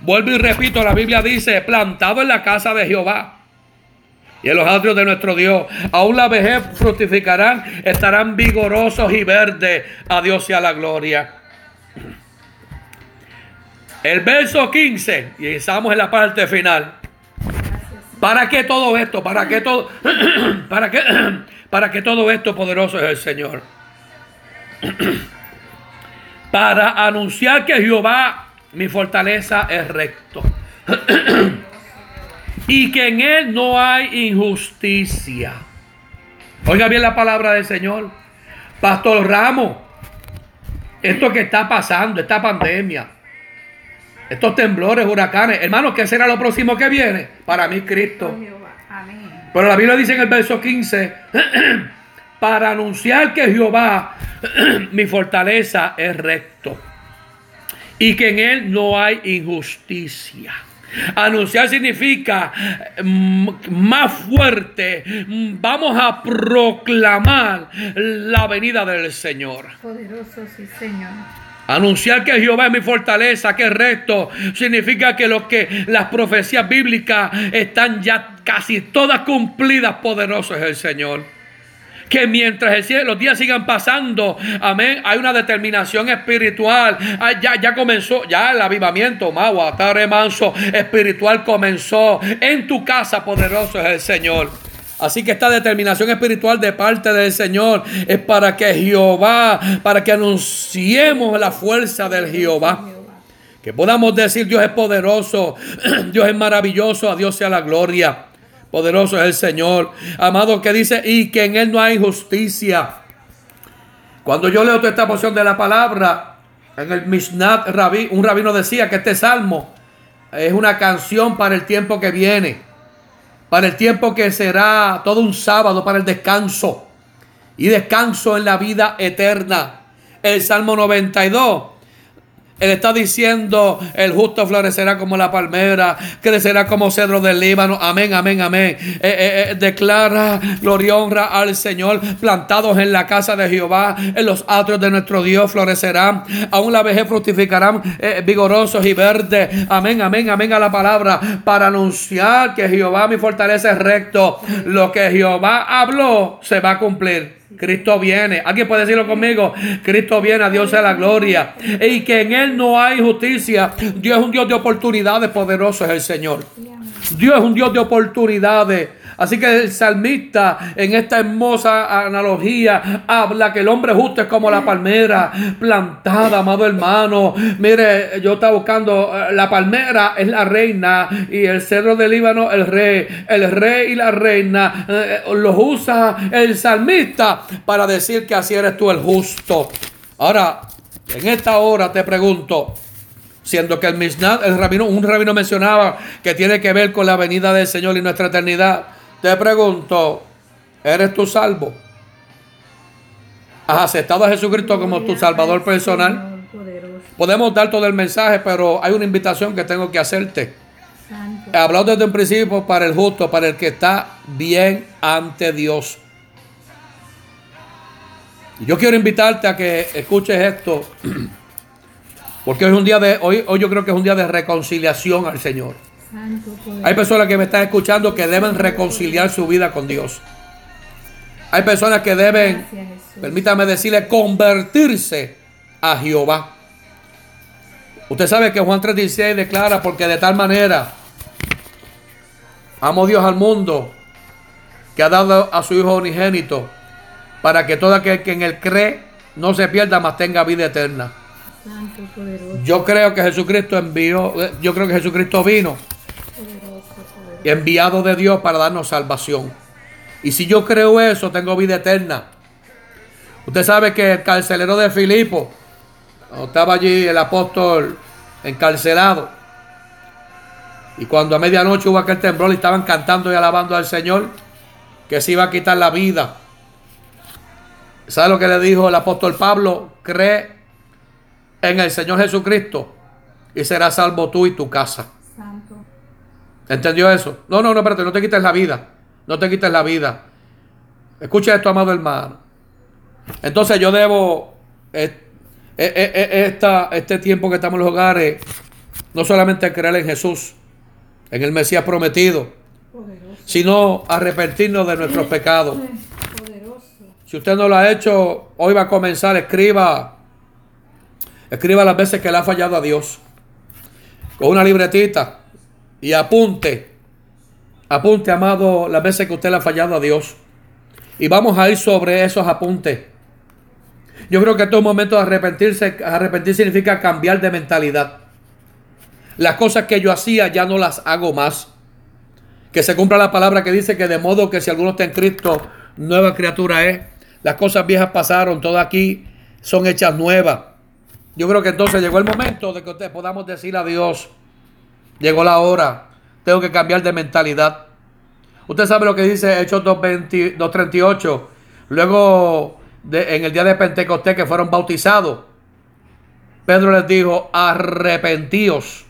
Vuelvo y repito, la Biblia dice, plantado en la casa de Jehová y en los atrios de nuestro Dios. Aún la vejez fructificarán, estarán vigorosos y verdes. A Dios sea la gloria. El verso 15, y estamos en la parte final. ¿Para qué todo esto? ¿Para qué todo? ¿Para qué? para que todo esto poderoso es el Señor. para anunciar que Jehová, mi fortaleza, es recto. y que en él no hay injusticia. Oiga bien la palabra del Señor. Pastor Ramos, esto que está pasando, esta pandemia, estos temblores, huracanes, hermanos, ¿qué será lo próximo que viene? Para mí, Cristo. Pero la Biblia dice en el verso 15, para anunciar que Jehová, mi fortaleza, es recto y que en él no hay injusticia. Anunciar significa mm, más fuerte. Mm, vamos a proclamar la venida del Señor. Poderoso, sí, Señor. Anunciar que Jehová es mi fortaleza, que es recto, significa que lo que las profecías bíblicas están ya casi todas cumplidas, poderoso es el Señor que mientras los días sigan pasando, amén, hay una determinación espiritual. Ah, ya, ya comenzó, ya el avivamiento, Maguatare manso espiritual comenzó. En tu casa, poderoso es el Señor. Así que esta determinación espiritual de parte del Señor es para que Jehová, para que anunciemos la fuerza del Jehová. Que podamos decir Dios es poderoso, Dios es maravilloso, a Dios sea la gloria. Poderoso es el Señor. Amado que dice, y que en Él no hay justicia. Cuando yo leo toda esta porción de la palabra, en el Mishnat Rabí, un rabino decía que este salmo es una canción para el tiempo que viene. Para el tiempo que será todo un sábado para el descanso. Y descanso en la vida eterna. El Salmo 92 él está diciendo, el justo florecerá como la palmera, crecerá como cedro del Líbano. Amén, amén, amén. Eh, eh, eh, declara gloria y honra al Señor, plantados en la casa de Jehová, en los atrios de nuestro Dios florecerán. Aún la vejez fructificarán vigorosos y verdes. Amén, amén, amén a la palabra para anunciar que Jehová mi fortaleza es recto. Lo que Jehová habló se va a cumplir. Cristo viene. ¿Alguien puede decirlo conmigo? Cristo viene, a Dios sea la gloria. Y que en Él no hay justicia. Dios es un Dios de oportunidades, poderoso es el Señor. Dios es un Dios de oportunidades. Así que el salmista en esta hermosa analogía habla que el hombre justo es como la palmera plantada, amado hermano. Mire, yo estaba buscando, eh, la palmera es la reina y el cedro del Líbano el rey. El rey y la reina eh, los usa el salmista para decir que así eres tú el justo. Ahora, en esta hora te pregunto, siendo que el Mishnah, el rabino, un rabino mencionaba que tiene que ver con la venida del Señor y nuestra eternidad. Te pregunto, ¿eres tu salvo? ¿Has aceptado a Jesucristo como tu Salvador personal? Podemos dar todo el mensaje, pero hay una invitación que tengo que hacerte. He hablado desde un principio para el justo, para el que está bien ante Dios. Yo quiero invitarte a que escuches esto, porque hoy es un día de, hoy, hoy yo creo que es un día de reconciliación al Señor. Hay personas que me están escuchando que deben reconciliar su vida con Dios. Hay personas que deben, permítame decirle, convertirse a Jehová. Usted sabe que Juan 3:16 declara, porque de tal manera amo Dios al mundo, que ha dado a su Hijo unigénito, para que todo aquel que en él cree no se pierda, mas tenga vida eterna. Yo creo que Jesucristo envió, yo creo que Jesucristo vino enviado de Dios para darnos salvación. Y si yo creo eso, tengo vida eterna. Usted sabe que el carcelero de Filipo, estaba allí el apóstol encarcelado, y cuando a medianoche hubo aquel temblor y estaban cantando y alabando al Señor, que se iba a quitar la vida. ¿Sabe lo que le dijo el apóstol Pablo? Cree en el Señor Jesucristo y serás salvo tú y tu casa. ¿Entendió eso? No, no, no, espérate, no te quites la vida. No te quites la vida. Escucha esto, amado hermano. Entonces yo debo, eh, eh, eh, este tiempo que estamos en los hogares, no solamente creer en Jesús, en el Mesías prometido, sino arrepentirnos de nuestros pecados. Si usted no lo ha hecho, hoy va a comenzar, escriba, escriba las veces que le ha fallado a Dios. Con una libretita y apunte, apunte, amado, las veces que usted le ha fallado a Dios. Y vamos a ir sobre esos apuntes. Yo creo que en un momento de arrepentirse, arrepentir significa cambiar de mentalidad. Las cosas que yo hacía ya no las hago más. Que se cumpla la palabra que dice que de modo que si alguno está en Cristo, nueva criatura es. Las cosas viejas pasaron, todas aquí son hechas nuevas. Yo creo que entonces llegó el momento de que ustedes podamos decir a Dios, llegó la hora, tengo que cambiar de mentalidad. Usted sabe lo que dice Hechos 2.38. Luego, en el día de Pentecostés que fueron bautizados, Pedro les dijo, arrepentíos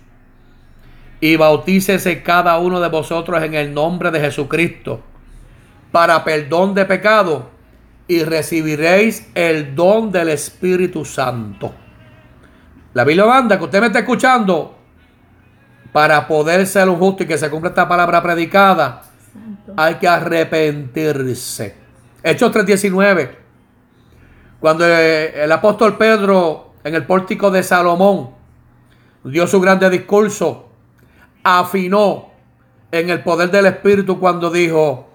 y bautícese cada uno de vosotros en el nombre de Jesucristo para perdón de pecado y recibiréis el don del Espíritu Santo. La Biblia manda que usted me está escuchando para poder ser un justo y que se cumpla esta palabra predicada. Hay que arrepentirse. Hechos 3:19. Cuando el apóstol Pedro en el pórtico de Salomón dio su grande discurso, afinó en el poder del Espíritu cuando dijo,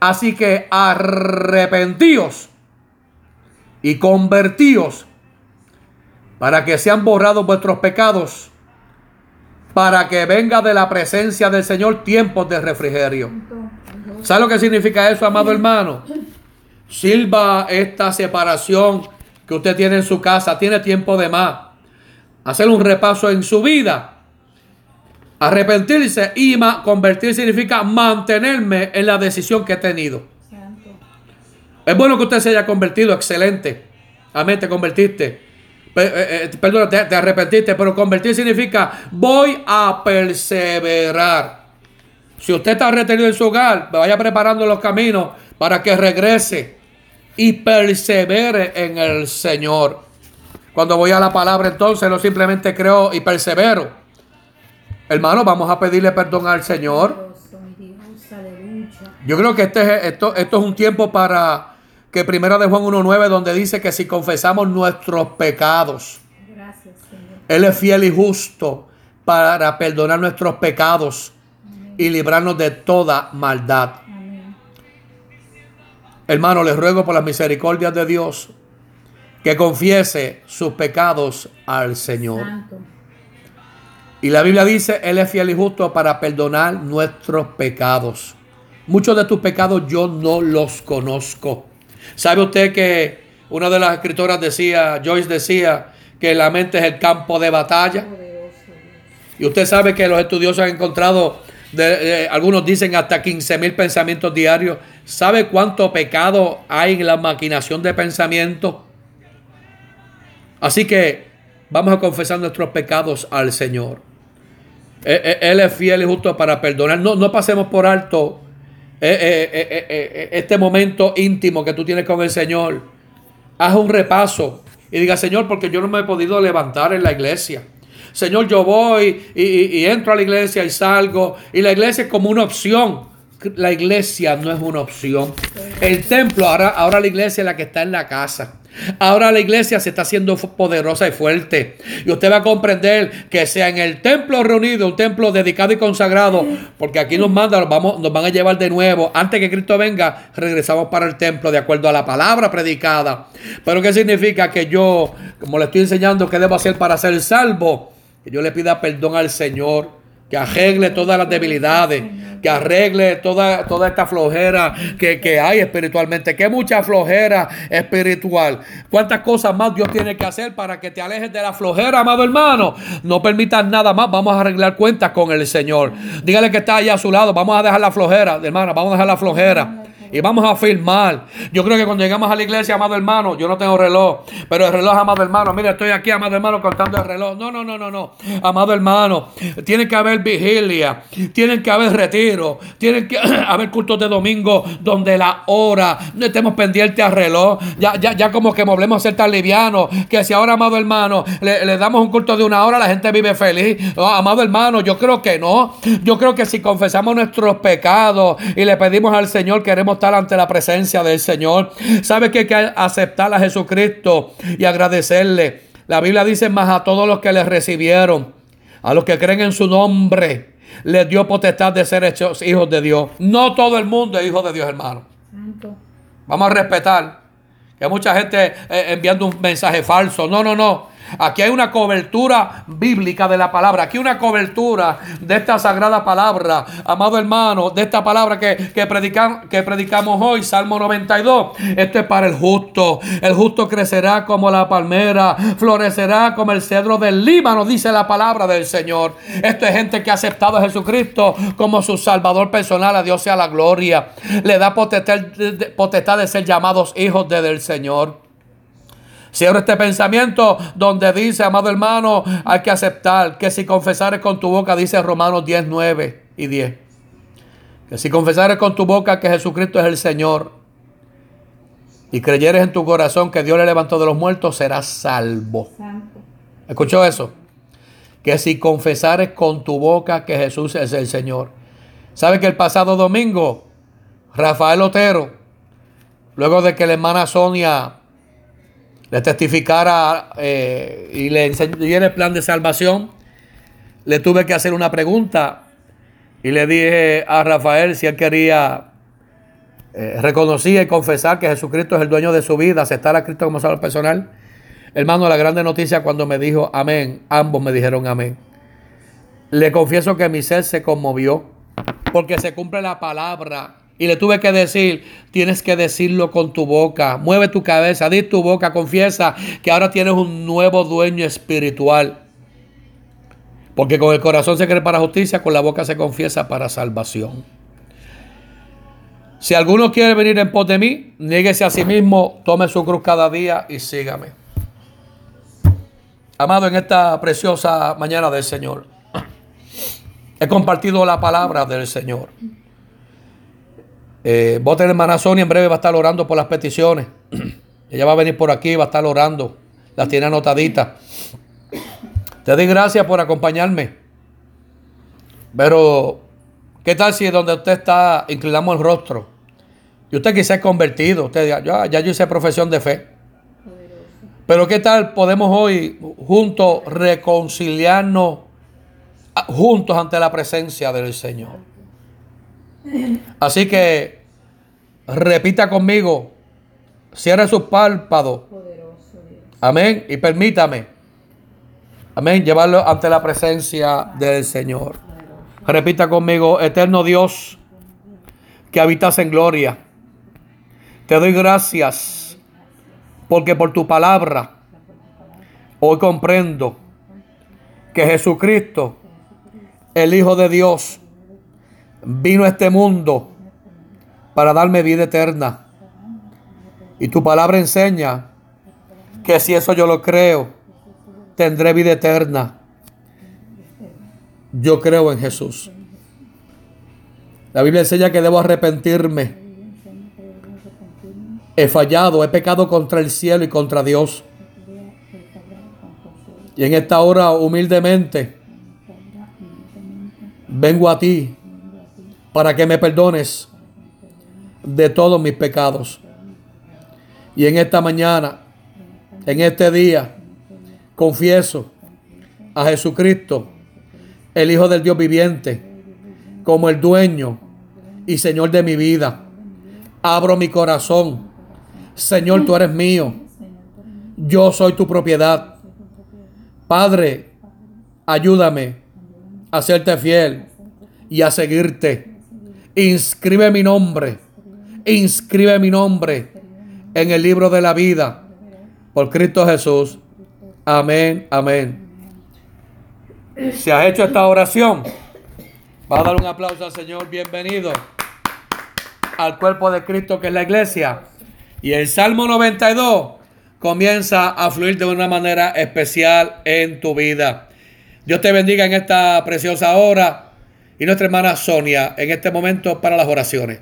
así que arrepentíos y convertíos para que sean borrados vuestros pecados, para que venga de la presencia del Señor tiempos de refrigerio. ¿Sabe lo que significa eso, amado hermano? Silva esta separación que usted tiene en su casa, tiene tiempo de más. Hacer un repaso en su vida. Arrepentirse y convertir significa mantenerme en la decisión que he tenido. Es bueno que usted se haya convertido, excelente. Amén, te convertiste. Eh, eh, perdón, te, arrepentiste, pero convertir significa voy a perseverar. Si usted está retenido en su hogar, vaya preparando los caminos para que regrese y persevere en el Señor. Cuando voy a la palabra, entonces no simplemente creo y persevero. Hermano, vamos a pedirle perdón al Señor. Yo creo que este, esto, esto es un tiempo para que primero de Juan 1.9 donde dice que si confesamos nuestros pecados, Él es fiel y justo para perdonar nuestros pecados y librarnos de toda maldad. Hermano, les ruego por las misericordias de Dios que confiese sus pecados al Señor. Y la Biblia dice, Él es fiel y justo para perdonar nuestros pecados. Muchos de tus pecados yo no los conozco. ¿Sabe usted que una de las escritoras decía, Joyce decía, que la mente es el campo de batalla? Y usted sabe que los estudiosos han encontrado, algunos dicen hasta 15 mil pensamientos diarios. ¿Sabe cuánto pecado hay en la maquinación de pensamiento? Así que vamos a confesar nuestros pecados al Señor. E, e, Él es fiel y justo para perdonar. No, no pasemos por alto eh, eh, eh, este momento íntimo que tú tienes con el Señor, haz un repaso y diga, Señor, porque yo no me he podido levantar en la iglesia. Señor, yo voy y, entro a la iglesia y salgo. Y la iglesia es como una opción. La iglesia no es una opción. El templo, ahora, ahora la iglesia es la que está en la casa. Ahora la iglesia se está haciendo poderosa y fuerte. Y usted va a comprender que sea en el templo reunido, un templo dedicado y consagrado, porque aquí nos manda, vamos, nos van a llevar de nuevo. Antes que Cristo venga, regresamos para el templo de acuerdo a la palabra predicada. Pero ¿qué significa que yo, como le estoy enseñando, qué debo hacer para ser salvo? Que yo le pida perdón al Señor que arregle todas las debilidades, que arregle toda, toda esta flojera que, que, hay espiritualmente, que mucha flojera espiritual. ¿Cuántas cosas más Dios tiene que hacer para que te alejes de la flojera, amado hermano? No permitas nada más, vamos a arreglar cuentas con el Señor. Dígale que está allá a su lado, vamos a dejar la flojera, hermano, vamos a dejar la flojera y vamos a firmar. Yo creo que cuando llegamos a la iglesia, amado hermano, yo no tengo reloj, pero el reloj, amado hermano, mira, estoy aquí, amado hermano, contando el reloj. No, no, no, no, no. Amado hermano, tiene que haber vigilia, tienen que haber retiro, tienen que haber cultos de domingo donde la hora no estemos pendientes al reloj. Ya, ya, ya como que volvemos a ser tan livianos que si ahora, amado hermano, le, damos un culto de una hora, la gente vive feliz. amado hermano, yo creo que no. Yo creo que si confesamos nuestros pecados y le pedimos al Señor, queremos estar ante la presencia del Señor. ¿Sabe que hay que aceptar a Jesucristo y agradecerle? La Biblia dice más a todos los que le recibieron, a los que creen en su nombre, les dio potestad de ser hechos hijos de Dios. No todo el mundo es hijo de Dios, hermano. Vamos a respetar. Que mucha gente eh, enviando un mensaje falso. No, no, no. Aquí hay una cobertura bíblica de la palabra. Aquí una cobertura de esta sagrada palabra. Amado hermano, de esta palabra que, que, que predicamos hoy, Salmo 92. Esto es para el justo. El justo crecerá como la palmera, florecerá como el cedro del Líbano, dice la palabra del Señor. Esto es gente que ha aceptado a Jesucristo como su Salvador personal. A Dios sea la gloria. Le da potestad, potestad de ser llamados hijos de, del Señor. Cierro este pensamiento donde dice, amado hermano, hay que aceptar que si confesares con tu boca, dice Romanos 10, 9 y 10, que si confesares con tu boca que Jesucristo es el Señor y creyeres en tu corazón que Dios le levantó de los muertos, serás salvo. ¿Escuchó eso? Que si confesares con tu boca que Jesús es el Señor. ¿Sabe que el pasado domingo, Rafael Otero, luego de que la hermana Sonia le testificara eh, y le enseñé el plan de salvación, le tuve que hacer una pregunta y le dije a Rafael si él quería, eh, reconocía y confesar que Jesucristo es el dueño de su vida, aceptar a Cristo como salvador personal. Hermano, la grande noticia cuando me dijo amén, ambos me dijeron amén. Le confieso que mi ser se conmovió porque se cumple la palabra y le tuve que decir, tienes que decirlo con tu boca. Mueve tu cabeza, di tu boca, confiesa que ahora tienes un nuevo dueño espiritual. Porque con el corazón se cree para justicia, con la boca se confiesa para salvación. Si alguno quiere venir en pos de mí, niéguese a sí mismo, tome su cruz cada día y sígame. Amado, en esta preciosa mañana del Señor, he compartido la palabra del Señor. Eh, voten hermana Sonia en breve va a estar orando por las peticiones. Ella va a venir por aquí, va a estar orando. Las tiene anotaditas. Te doy gracias por acompañarme. Pero, ¿qué tal si donde usted está inclinamos el rostro? Y usted quizá es convertido. Usted ya, ya yo hice profesión de fe. Pero ¿qué tal podemos hoy juntos reconciliarnos juntos ante la presencia del Señor? Así que repita conmigo, cierre sus párpados. Amén. Y permítame. Amén. Llevarlo ante la presencia del Señor. Repita conmigo, eterno Dios, que habitas en gloria. Te doy gracias porque por tu palabra hoy comprendo que Jesucristo, el Hijo de Dios, vino a este mundo para darme vida eterna. Y tu palabra enseña que si eso yo lo creo, tendré vida eterna. Yo creo en Jesús. La Biblia enseña que debo arrepentirme. He fallado, he pecado contra el cielo y contra Dios. Y en esta hora humildemente vengo a ti para que me perdones de todos mis pecados. Y en esta mañana, en este día, confieso a Jesucristo, el Hijo del Dios viviente, como el dueño y Señor de mi vida. Abro mi corazón. Señor, tú eres mío. Yo soy tu propiedad. Padre, ayúdame a serte fiel y a seguirte inscribe mi nombre, inscribe mi nombre en el libro de la vida por Cristo Jesús. Amén, amén. Si has hecho esta oración, va a dar un aplauso al Señor, bienvenido al cuerpo de Cristo que es la iglesia. Y el Salmo 92 comienza a fluir de una manera especial en tu vida. Dios te bendiga en esta preciosa hora y nuestra hermana Sonia en este momento para las oraciones.